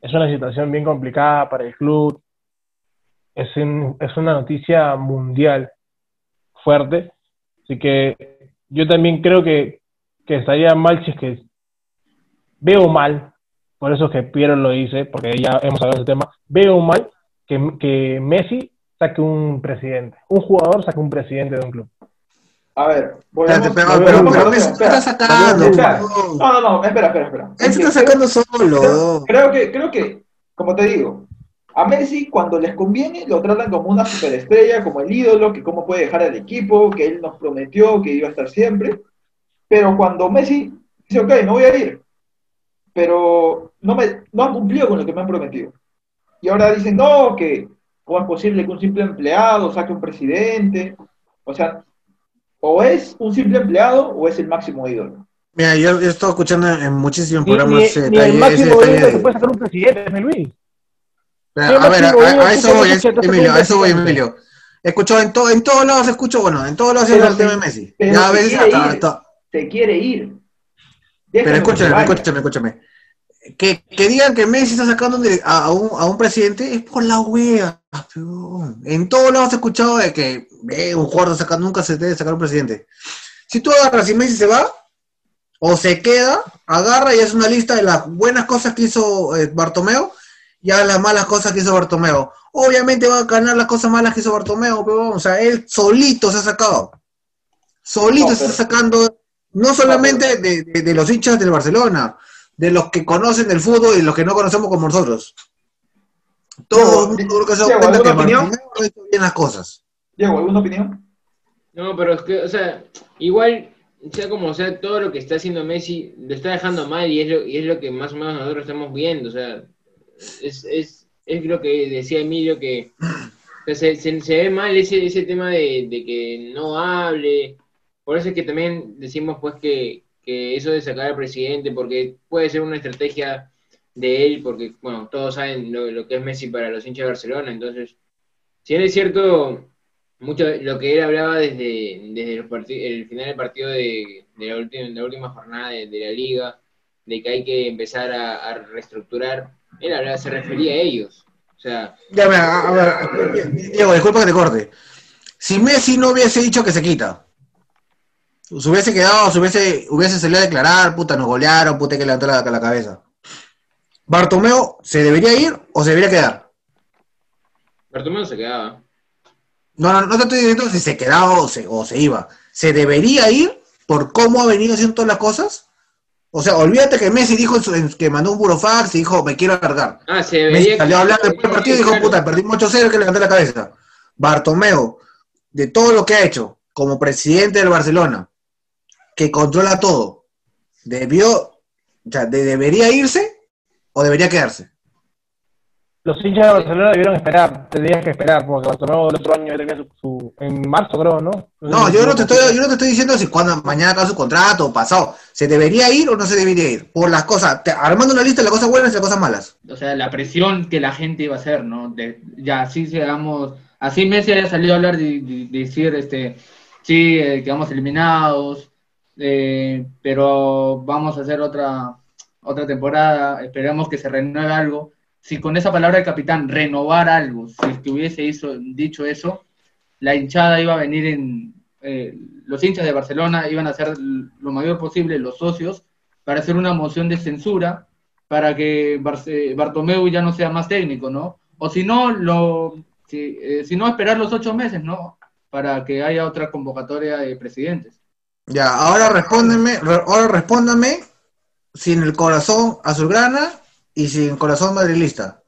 Es una situación bien complicada para el club. Es, es una noticia mundial fuerte. Así que yo también creo que, que estaría mal si es que veo mal, por eso es que Piero lo dice, porque ya hemos hablado del tema, veo mal que, que Messi saque un presidente, un jugador saque un presidente de un club. A ver, volvemos- Espérate, pero, pero, a pero está sacando. Espera. No, no, no, espera, espera, espera. Él se está sacando solo. Creo que, creo que, como te digo, a Messi cuando les conviene lo tratan como una superestrella, como el ídolo, que cómo puede dejar al equipo, que él nos prometió que iba a estar siempre. Pero cuando Messi dice, ok, no voy a ir, pero no, me, no han cumplido con lo que me han prometido. Y ahora dicen, no, que cómo es posible que un simple empleado saque un presidente. O sea, o es un simple empleado o es el máximo ídolo. Mira, yo, yo he estado escuchando en, muchísimos Ni, programas ni- ese ni el detalle. ese máximo ídolo de- se puede sacar un presidente, ¿me Luis? Pero, a ver, a, eso voy, que es- Emilio, a eso voy. Emilio. He escuchado en, to- en todos lados, escucho, bueno, en todos lados Pero el tema de Messi. pero Ya a veces hasta, Se quiere ir. Pero que se escúchame, escúchame, escúchame. Que, que digan que Messi está sacando de- a, a un, a un presidente es por la wea. peón. En todos lados he escuchado de que eh, un jugador saca, nunca se debe sacar un presidente. Si tú agarras y Messi se va, o se queda, agarra y hace una lista de las buenas cosas que hizo eh, Bartomeo y a las malas cosas que hizo Bartomeo. Obviamente va a ganar las cosas malas que hizo Bartomeo, pero o sea, él solito se ha sacado. Solito No, se está sacando, no solamente de, de- de los hinchas del Barcelona, de los que conocen el fútbol y los que no conocemos como nosotros. Todo el mundo creo que se da cuenta que ¿alguna opinión? Hizo bien las cosas. Diego, ¿alguna opinión? No, pero es que, o sea, igual, sea como sea, todo lo que está haciendo Messi lo está dejando mal y es lo, y es lo que más o menos nosotros estamos viendo. O sea, es, es, es lo que decía Emilio que o sea, se, se- se ve mal ese, ese tema de, de que no hable. Por eso es que también decimos pues que, eso de sacar al presidente, porque puede ser una estrategia de él, porque, bueno, todos saben lo, que es Messi para los hinchas de Barcelona, entonces, si es cierto, mucho lo que él hablaba desde, desde parti- el final del partido de, la, última, de la última jornada de, la liga, de que hay que empezar a, reestructurar, él hablaba, se refería a ellos. O sea, a ver, Diego, disculpa que te corte. Si Messi no hubiese dicho que se quita, se hubiese quedado, se hubiese, hubiese salido a declarar, puta, nos golearon, puta, hay que levantar la, la cabeza. ¿Bartomeo se debería ir o se debería quedar? Bartomeu se quedaba. No, no, no te estoy diciendo si se quedaba o se, o se iba. ¿Se debería ir por cómo ha venido haciendo todas las cosas? O sea, olvídate que Messi dijo en su- en- que mandó un burofax y dijo, me quiero alargar. Ah, se Messi debería salió a hablar después del partido y dijo, puta, perdimos 8-0, hay que levantar la cabeza. Bartomeo, de todo lo que ha hecho como presidente del Barcelona, que controla todo, debió, o sea, de- debería irse o debería quedarse. Los hinchas de Barcelona debieron esperar, tendrían que esperar, porque Bartomeu el otro año tenía su, su- en marzo creo, ¿no? No, yo no te estoy, yo no te estoy diciendo si cuando mañana acaba su contrato o pasado, ¿se debería ir o no se debería ir? Por las cosas, te- armando una lista de las cosas buenas y las cosas malas. O sea, la presión que la gente iba a hacer, ¿no? De, ya, así seamos, así Messi haya salido a hablar de, de- de decir, este, sí, eh, quedamos eliminados, eh, pero vamos a hacer otra, otra temporada, esperamos que se renueve algo. Si con esa palabra del capitán, renovar algo, si es que hubiese dicho eso, la hinchada iba a venir en, eh, los hinchas de Barcelona iban a hacer lo mayor posible, los socios, para hacer una moción de censura para que Barce- Bartomeu ya no sea más técnico, ¿no? O si no, lo, si, eh, si no esperar los ocho meses, ¿no? Para que haya otra convocatoria de presidentes. Ya, ahora respóndeme, re- ahora respóndame sin el corazón azulgrana y sin corazón madrilista.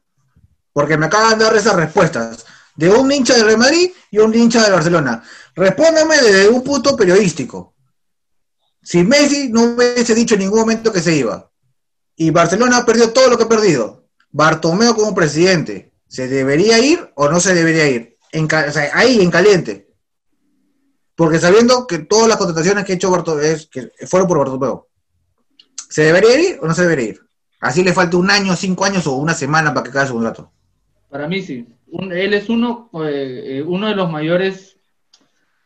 Porque me acaban de dar esas respuestas de un hincha del Real Madrid y un hincha de Barcelona. Respóndame desde un punto periodístico. Si Messi no hubiese dicho en ningún momento que se iba y Barcelona ha perdido todo lo que ha perdido, Bartomeo como presidente, ¿se debería ir o no se debería ir? Ahí, en caliente. Porque sabiendo que todas las contrataciones que ha hecho Bartomeu es, que fueron por Bartomeu, ¿se debería ir o no se debería ir? Así le falta un año, cinco años o una semana para que acabe su contrato. Para mí sí. Un- él es uno, eh, eh, uno de los mayores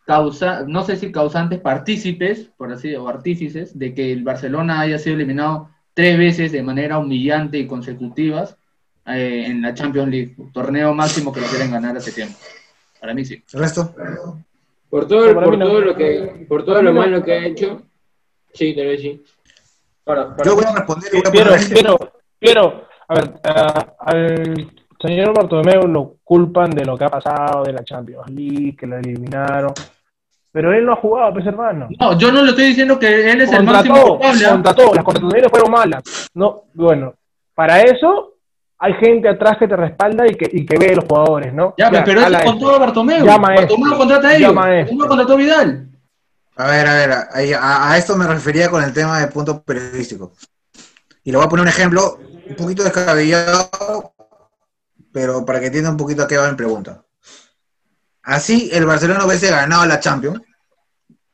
causa, no sé si causantes, partícipes, por así o artífices, de que el Barcelona haya sido eliminado tres veces de manera humillante y consecutivas eh, en la Champions League, torneo máximo que lo quieren ganar hace tiempo. Para mí sí. ¿El resto? Por todo, por mí no. todo lo que, por todo lo malo que ha hecho, sí, tal vez sí. Para, para- Yo voy a responder y voy a poner quiero, quiero, a ver, ah, al señor Bartomeu lo culpan de lo que ha pasado de la Champions League, que lo eliminaron, pero él no ha jugado, pues hermano. No, yo no le estoy diciendo que él es el máximo culpable. ¿ah? contrató, las contrataciones fueron malas. No, bueno, para eso hay gente atrás que te respalda y que, y que ve los jugadores, ¿no? Ya, pero eso con todo Bartomeu. Llama a Bartomeu contrata a ellos. Llama a. Bartomeu contrató a Vidal. A ver, a ver, ahí- a, a esto me refería con el tema de punto periodístico. Y le voy a poner un ejemplo un poquito descabellado, pero para que entienda un poquito a qué va mi pregunta. Así el Barcelona hubiese ganado la Champions,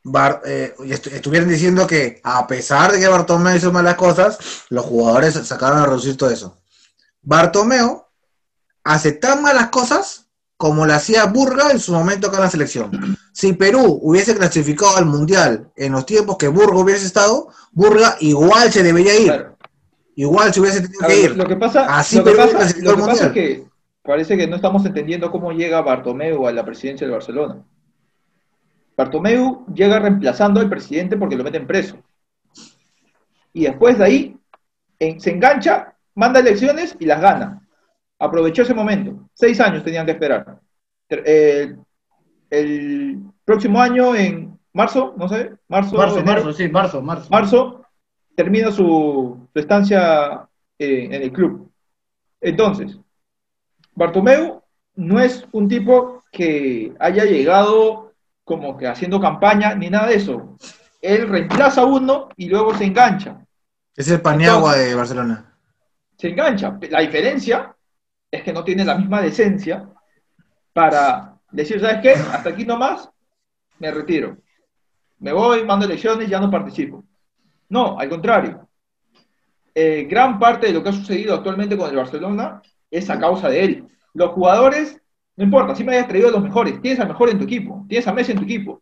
Bar- eh, y estu- estuvieran diciendo que a pesar de que Bartomeu hizo malas cosas, los jugadores sacaron a reducir todo eso. Bartomeu hace tan malas cosas como lo hacía Burga en su momento con la selección. Si Perú hubiese clasificado al Mundial en los tiempos que Burga hubiese estado, Burga igual se debería ir. claro. Igual se hubiese tenido que ir. Lo que pasa, Así lo que pasa, lo que pasa es que parece que no estamos entendiendo cómo llega Bartomeu a la presidencia del Barcelona. Bartomeu llega reemplazando al presidente porque lo meten preso. Y después de ahí en- se engancha, manda elecciones y las gana. Aprovechó ese momento. Seis años tenían que esperar. El próximo año, en marzo, no sé, marzo, Marzo, enero, marzo, sí, marzo, marzo. marzo termina su, su estancia eh, en el club. Entonces, Bartomeu no es un tipo que haya llegado como que haciendo campaña ni nada de eso. Él reemplaza a uno y luego se engancha. Es el Paniagua de Barcelona. Se engancha. La diferencia es que no tiene la misma decencia para decir, ¿sabes qué? Hasta aquí nomás, me retiro. Me voy, mando elecciones, ya no participo. No, al contrario. Eh, gran parte de lo que ha sucedido actualmente con el Barcelona es a causa de él. Los jugadores, no importa, si me hayas traído a los mejores, tienes al mejor en tu equipo, tienes a Messi en tu equipo.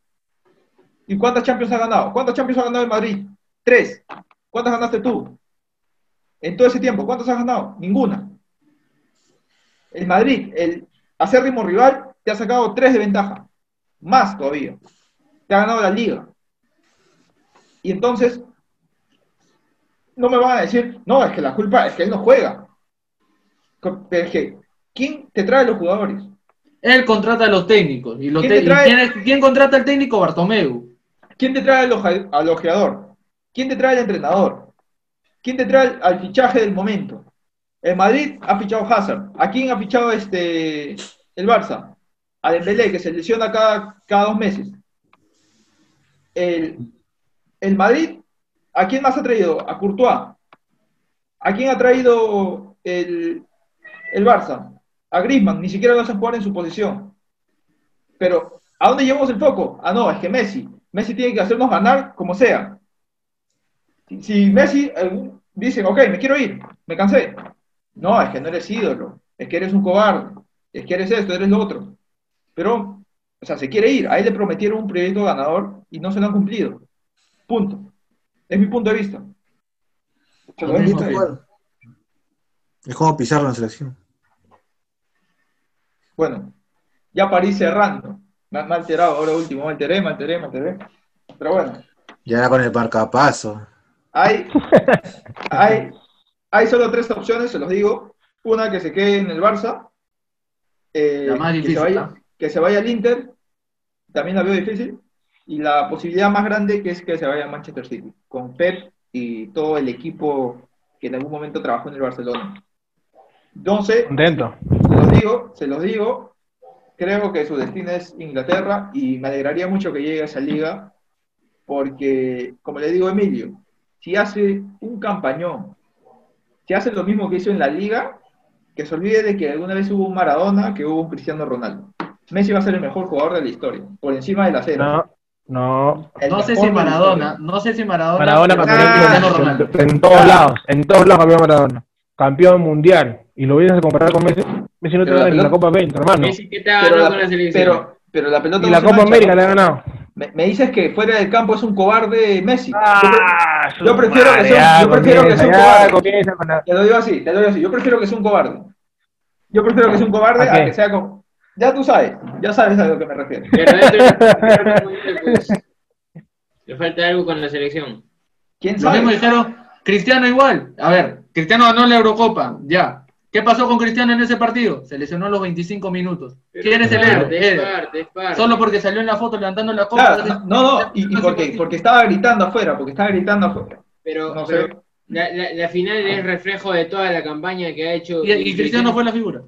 ¿Y cuántas Champions ha ganado? ¿Cuántas Champions ha ganado el Madrid? Tres. ¿Cuántas ganaste tú? En todo ese tiempo, ¿cuántas has ganado? Ninguna. El Madrid, el acérrimo rival, te ha sacado tres de ventaja. Más todavía. Te ha ganado la liga. Y entonces, no me van a decir, no, es que la culpa es que él no juega. Es que, ¿quién te trae los jugadores? Él contrata a los técnicos. ¿Y, los ¿Quién te- te trae? y quién, quién contrata al técnico? Bartomeu. ¿Quién te trae al ojeador? ¿Quién te trae al entrenador? ¿Quién te trae al, fichaje del momento? El Madrid ha fichado Hazard. ¿A quién ha fichado este el Barça? A Dembélé, que se lesiona cada, dos meses. El, el Madrid, ¿a quién más ha traído? A Courtois. ¿A quién ha traído el, el Barça? A Griezmann, ni siquiera lo hacen jugar en su posición. Pero, ¿a dónde llevamos el foco? Ah, no, es que Messi. Messi tiene que hacernos ganar como sea. Si, si Messi eh, dice, ok, me quiero ir, me cansé. No, es que no eres ídolo, es que eres un cobarde, es que eres esto, eres lo otro. Pero, o sea, se quiere ir. A él le prometieron un proyecto ganador y no se lo han cumplido. Punto. Es mi punto de vista. Lo. Es como pisarlo en selección. Bueno, ya para ir cerrando. Me, me ha alterado, ahora último, me alteré, me alteré, me alteré. Pero bueno, Ya era con el marcapaso. Hay, hay, hay solo tres opciones, se los digo. Una que se quede en el Barça, eh, La más que, difícil, se vaya, ¿no? que se vaya al Inter, también la veo difícil. Y la posibilidad más grande que es que se vaya al Manchester City, con Pep y todo el equipo que en algún momento trabajó en el Barcelona. Entonces, Contento. se los digo, se los digo, creo que su destino es Inglaterra y me alegraría mucho que llegue a esa liga, porque, como le digo a Emilio, si hace un campañón, si hace lo mismo que hizo en la liga, que se olvide de que alguna vez hubo un Maradona, que hubo un Cristiano Ronaldo. Messi va a ser el mejor jugador de la historia, por encima de la cero. No, no. El No sé si la Maradona, no sé si Maradona. Maradona campeón Ah, Ronaldo. en todos lados, en todos lados campeón Maradona. Campeón mundial. Y lo vienes a comparar con Messi. Messi no te Pero la gana la pelota- Copa 20, hermano. Messi, ¿qué te ha Pero ganado la, con la selección? pero, pero la pelota Y no la Copa mancha, América ¿no? le ha ganado. Me, me dices que fuera del campo es un cobarde Messi. Ah, yo prefiero que sea- yo prefiero que sea un cobarde. comienza con la- Te lo digo así, te lo digo así. Yo prefiero que sea un cobarde. Yo prefiero que sea un cobarde ¿A que sea como. Ya tú sabes, ya sabes a lo que me refiero. Pues, le falta algo con la selección. ¿Quién Lo sabe? mismo dijeron, Cristiano igual. A ver, Cristiano ganó la Eurocopa, ya. ¿Qué pasó con Cristiano en ese partido? Se lesionó los 25 minutos. ¿Quién es el héroe? Es Héroe. parte, es parte. Solo porque salió en la foto levantando la copa. Claro, no, no, y, y porque, porque estaba gritando afuera, porque estaba gritando afuera. Pero, No pero sé. la, la, la final es reflejo de toda la campaña que ha hecho. Y, y Cristiano fue la figura.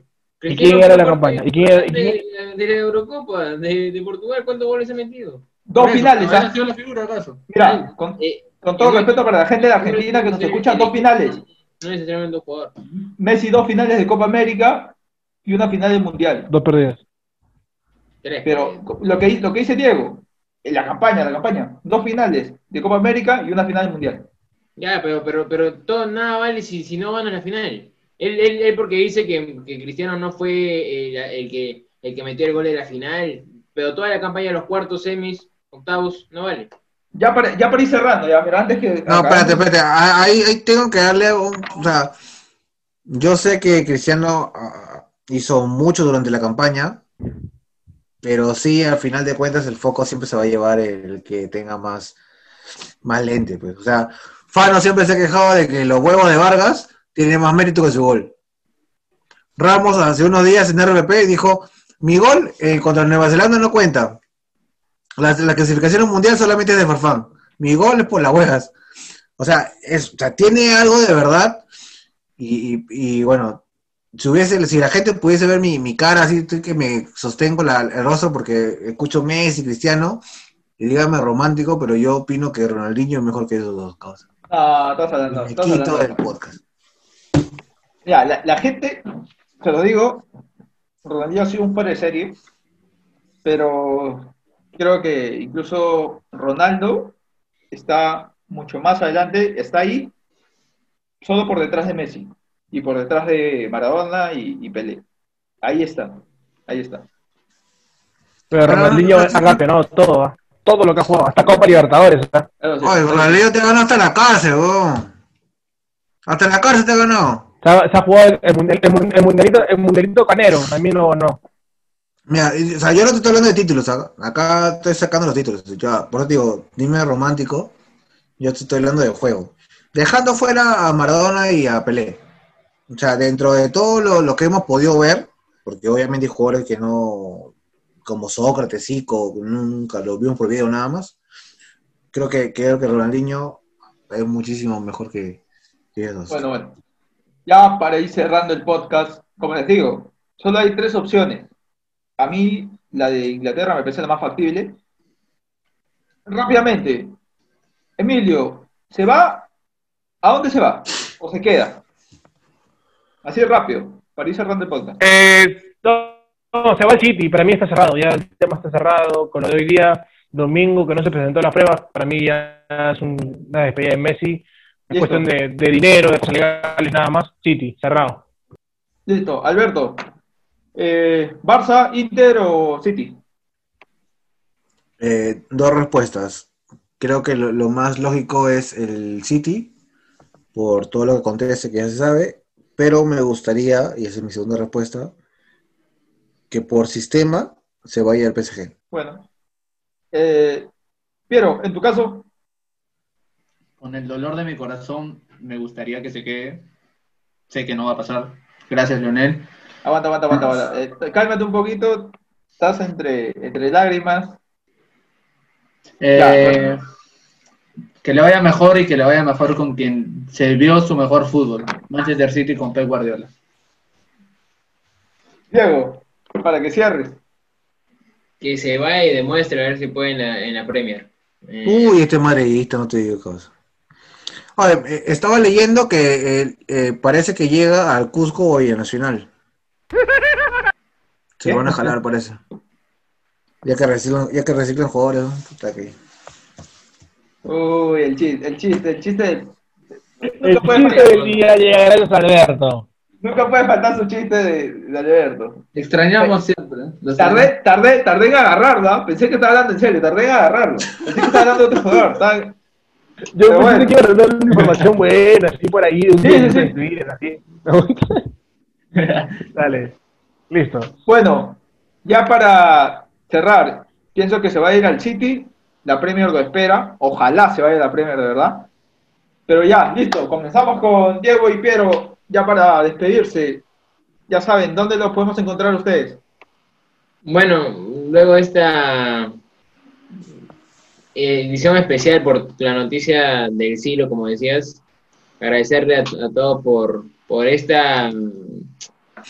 ¿Y quién era la campaña? parte ¿Y quién era- y de, la- de la Eurocopa, de, de Portugal, ¿cuántos goles ha metido? Dos eso, finales, ¿ah? ha sido la figura acaso. Mira, con, Eh, con todo respeto para la gente de Argentina que nos escucha, dos finales. No es tremendo jugador. Messi, dos finales de Copa América y una final del Mundial. Dos perdidas. Pero Tres. pues. lo que, lo que dice Diego, en la campaña, la campaña, dos finales de Copa América y una final del Mundial. Ya, pero, pero, pero todo nada vale si, si no van a la final. Él, él, él porque dice que, que Cristiano no fue eh, el, que, el que metió el gol de la final, pero toda la campaña de los cuartos, semis, octavos, no vale. Ya para, ya para ir cerrando, ya, mira, antes que. No, espérate, espérate. Ah, Ahí, ahí tengo que darle un. O sea, yo sé que Cristiano ah, hizo mucho durante la campaña, pero sí, al final de cuentas, el foco siempre se va a llevar el que tenga más, más lente. Pues. O sea, Fano siempre se ha quejado de que los huevos de Vargas tienen más mérito que su gol. Ramos hace unos días en RBP dijo: Mi gol eh, contra Nueva Zelanda no cuenta. La, la clasificación mundial solamente es de Farfán. Mi gol es por las huevas. O sea, es, o sea, tiene algo de verdad. Y, y- y, bueno, si hubiese, si la gente pudiese ver mi, mi cara así, que me sostengo la, el rostro porque escucho Messi, Cristiano, y dígame romántico, pero yo opino que Ronaldinho es mejor que esos dos cosas. No, estás hablando. Me estás quito hablando. del podcast. Ya, la, la gente, se lo digo, Ronaldinho ha sido un par de serie, pero creo que incluso Ronaldo está mucho más adelante, está ahí, solo por detrás de Messi y por detrás de Maradona y, y Pelé. Ahí está, ahí está. Pero Ronaldinho ha campeonado todo, ¿ah? todo lo que ha jugado, hasta Copa Libertadores. sí. Oye, Ronaldinho te ganó hasta la cárcel, weón. Hasta la cárcel te ganó. Se ha, se ha jugado el, el mun- el mundialito, el mundialito canero, a mí no, no. Mira, o sea, yo no te estoy hablando de títulos, acá, acá estoy sacando los títulos. Ya, por eso digo, dime romántico, yo te estoy hablando de juego. Dejando fuera a Maradona y a Pelé. O sea, dentro de todo lo, lo que hemos podido ver, porque obviamente hay jugadores que no, como Sócrates, Zico, nunca lo vimos por video nada más, creo que, creo que Ronaldinho es muchísimo mejor que, que esos. Bueno, bueno. Ya para ir cerrando el podcast, como les digo, solo hay tres opciones. A mí, la de Inglaterra me parece la más factible. Rápidamente, Emilio, ¿se va? ¿A dónde se va? ¿O se queda? Así de rápido, para ir cerrando el podcast. Eh, no, no, se va al City, para mí está cerrado, ya el tema está cerrado, con lo de hoy día, domingo, que no se presentó las pruebas, para mí ya es un- una despedida de Messi, es cuestión de, de dinero, de cosas legales, nada más, City, cerrado. Listo, Alberto. Eh, ¿Barça, Inter o City? Eh, dos respuestas. Creo que lo, lo más lógico es el City, por todo lo que acontece, que ya se sabe, pero me gustaría, y esa es mi segunda respuesta, que por sistema se vaya al PSG. Bueno. Eh, Piero, en tu caso, Con el dolor de mi corazón, me gustaría que se quede. Sé que no va a pasar. Gracias, Leonel. Aguanta, aguanta, aguanta, aguanta. Eh, cálmate un poquito. Estás entre, entre lágrimas. Ya, Eh, que le vaya mejor y que le vaya mejor con quien se vio su mejor fútbol. Manchester City con Pep Guardiola. Diego, para que cierres. Que se vaya y demuestre a ver si puede en la, en la Premier. Eh, Uy, este madridista, no te digo cosa. Oye, eh, estaba leyendo que eh, eh, parece que llega al Cusco o a Nacional. Se ¿Qué? van a jalar, parece. Ya que reciclan, ya que reciclan jugadores, ¿no? Puta que- Uy, el chiste, el chiste, el chiste. El Nunca puede, chiste faltar, del día a Alberto. nunca puede faltar su chiste de, de Alberto. Extrañamos siempre. ¿eh? Tardé, tardé, tardé en agarrarlo, ¿ah? pensé que estaba hablando en serio, tardé en agarrarlo. Pensé que estaba hablando de otro jugador. estaba- Yo pensé bueno. que iba a dar una información buena, así por ahí, de un Sí, día sí, sí. en Twitter, así. Dale, listo. Bueno, ya para cerrar, pienso que se va a ir al City, la Premier lo espera, ojalá se vaya a la Premier de verdad. Pero ya, listo, comenzamos con Diego y Piero, ya para despedirse. Ya saben, ¿dónde los podemos encontrar ustedes? Bueno, luego de esta eh, edición especial por la noticia del siglo, como decías, agradecerle a, a todos por, por esta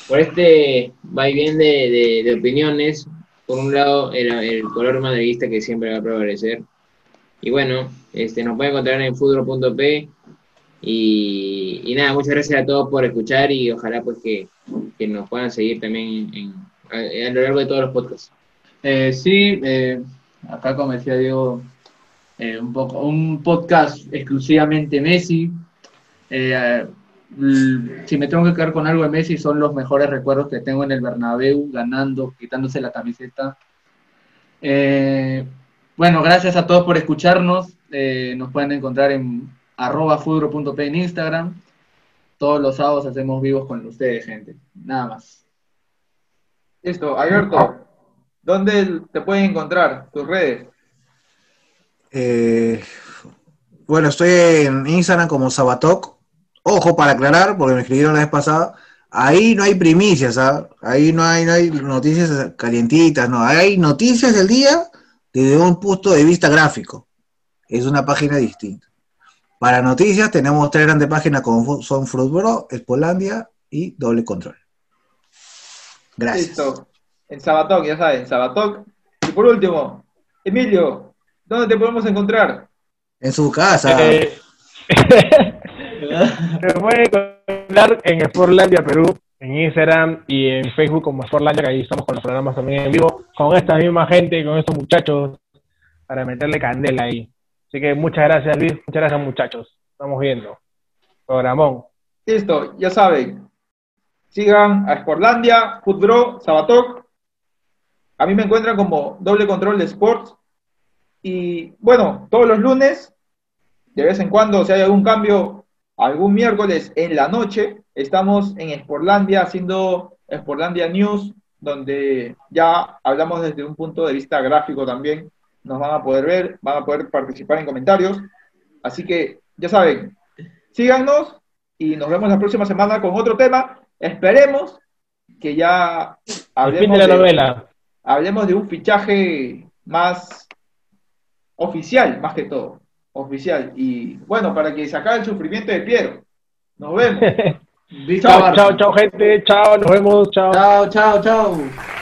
por este vaivén de, de, de opiniones. Por un lado, el, el color madridista que siempre va a prevalecer. Y bueno, este, nos pueden encontrar en futuro.p. Y, y nada, muchas gracias a todos por escuchar y ojalá pues que, que nos puedan seguir también a, lo largo de todos los podcasts. Eh, sí, eh, acá como decía Diego, eh, un, poco, un podcast exclusivamente Messi. Si me tengo que quedar con algo de Messi, son los mejores recuerdos que tengo en el Bernabéu, ganando, quitándose la camiseta. Eh, bueno, gracias a todos por escucharnos. Eh, nos pueden encontrar en arroba en Instagram. Todos los sábados hacemos vivos con ustedes, gente. Nada más. Listo, Alberto, ¿dónde te pueden encontrar? Tus redes. Eh, bueno, estoy en Instagram como Sabatok. Ojo para aclarar, porque me escribieron la vez pasada. Ahí no hay primicias, ¿ah? Ahí no hay, no hay noticias calientitas, no. Hay noticias del día desde un punto de vista gráfico. Es una página distinta. Para noticias tenemos tres grandes páginas como son Fruitbro, Espolandia y Doble Control. Gracias. Listo. En Sabatok, ya saben, Sabatok. Y por último, Emilio, ¿dónde te podemos encontrar? En su casa. Eh, Me pueden encontrar en Sportlandia Perú, en Instagram y en Facebook como Sportlandia, que ahí estamos con los programas también en vivo, con esta misma gente, con estos muchachos, para meterle candela ahí. Así que muchas gracias Luis, muchas gracias muchachos. Estamos viendo. Programón. Listo, ya saben. Sigan a Sportlandia, Sabatok. A mí me encuentran como doble control de sports. Y bueno, todos los lunes, de vez en cuando, si hay algún cambio, algún miércoles en la noche, estamos en Sportlandia haciendo Sportlandia News, donde ya hablamos desde un punto de vista gráfico también. Nos van a poder ver, van a poder participar en comentarios. Así que, ya saben, síganos y nos vemos la próxima semana con otro tema. Esperemos que ya El fin hablemos de la de, novela. hablemos de un fichaje más oficial, más que todo. Oficial. Y bueno, para que se acabe el sufrimiento de Piero. Nos vemos. Chao, chao, chao gente, chao, nos vemos, chao. Chao, chao, chao.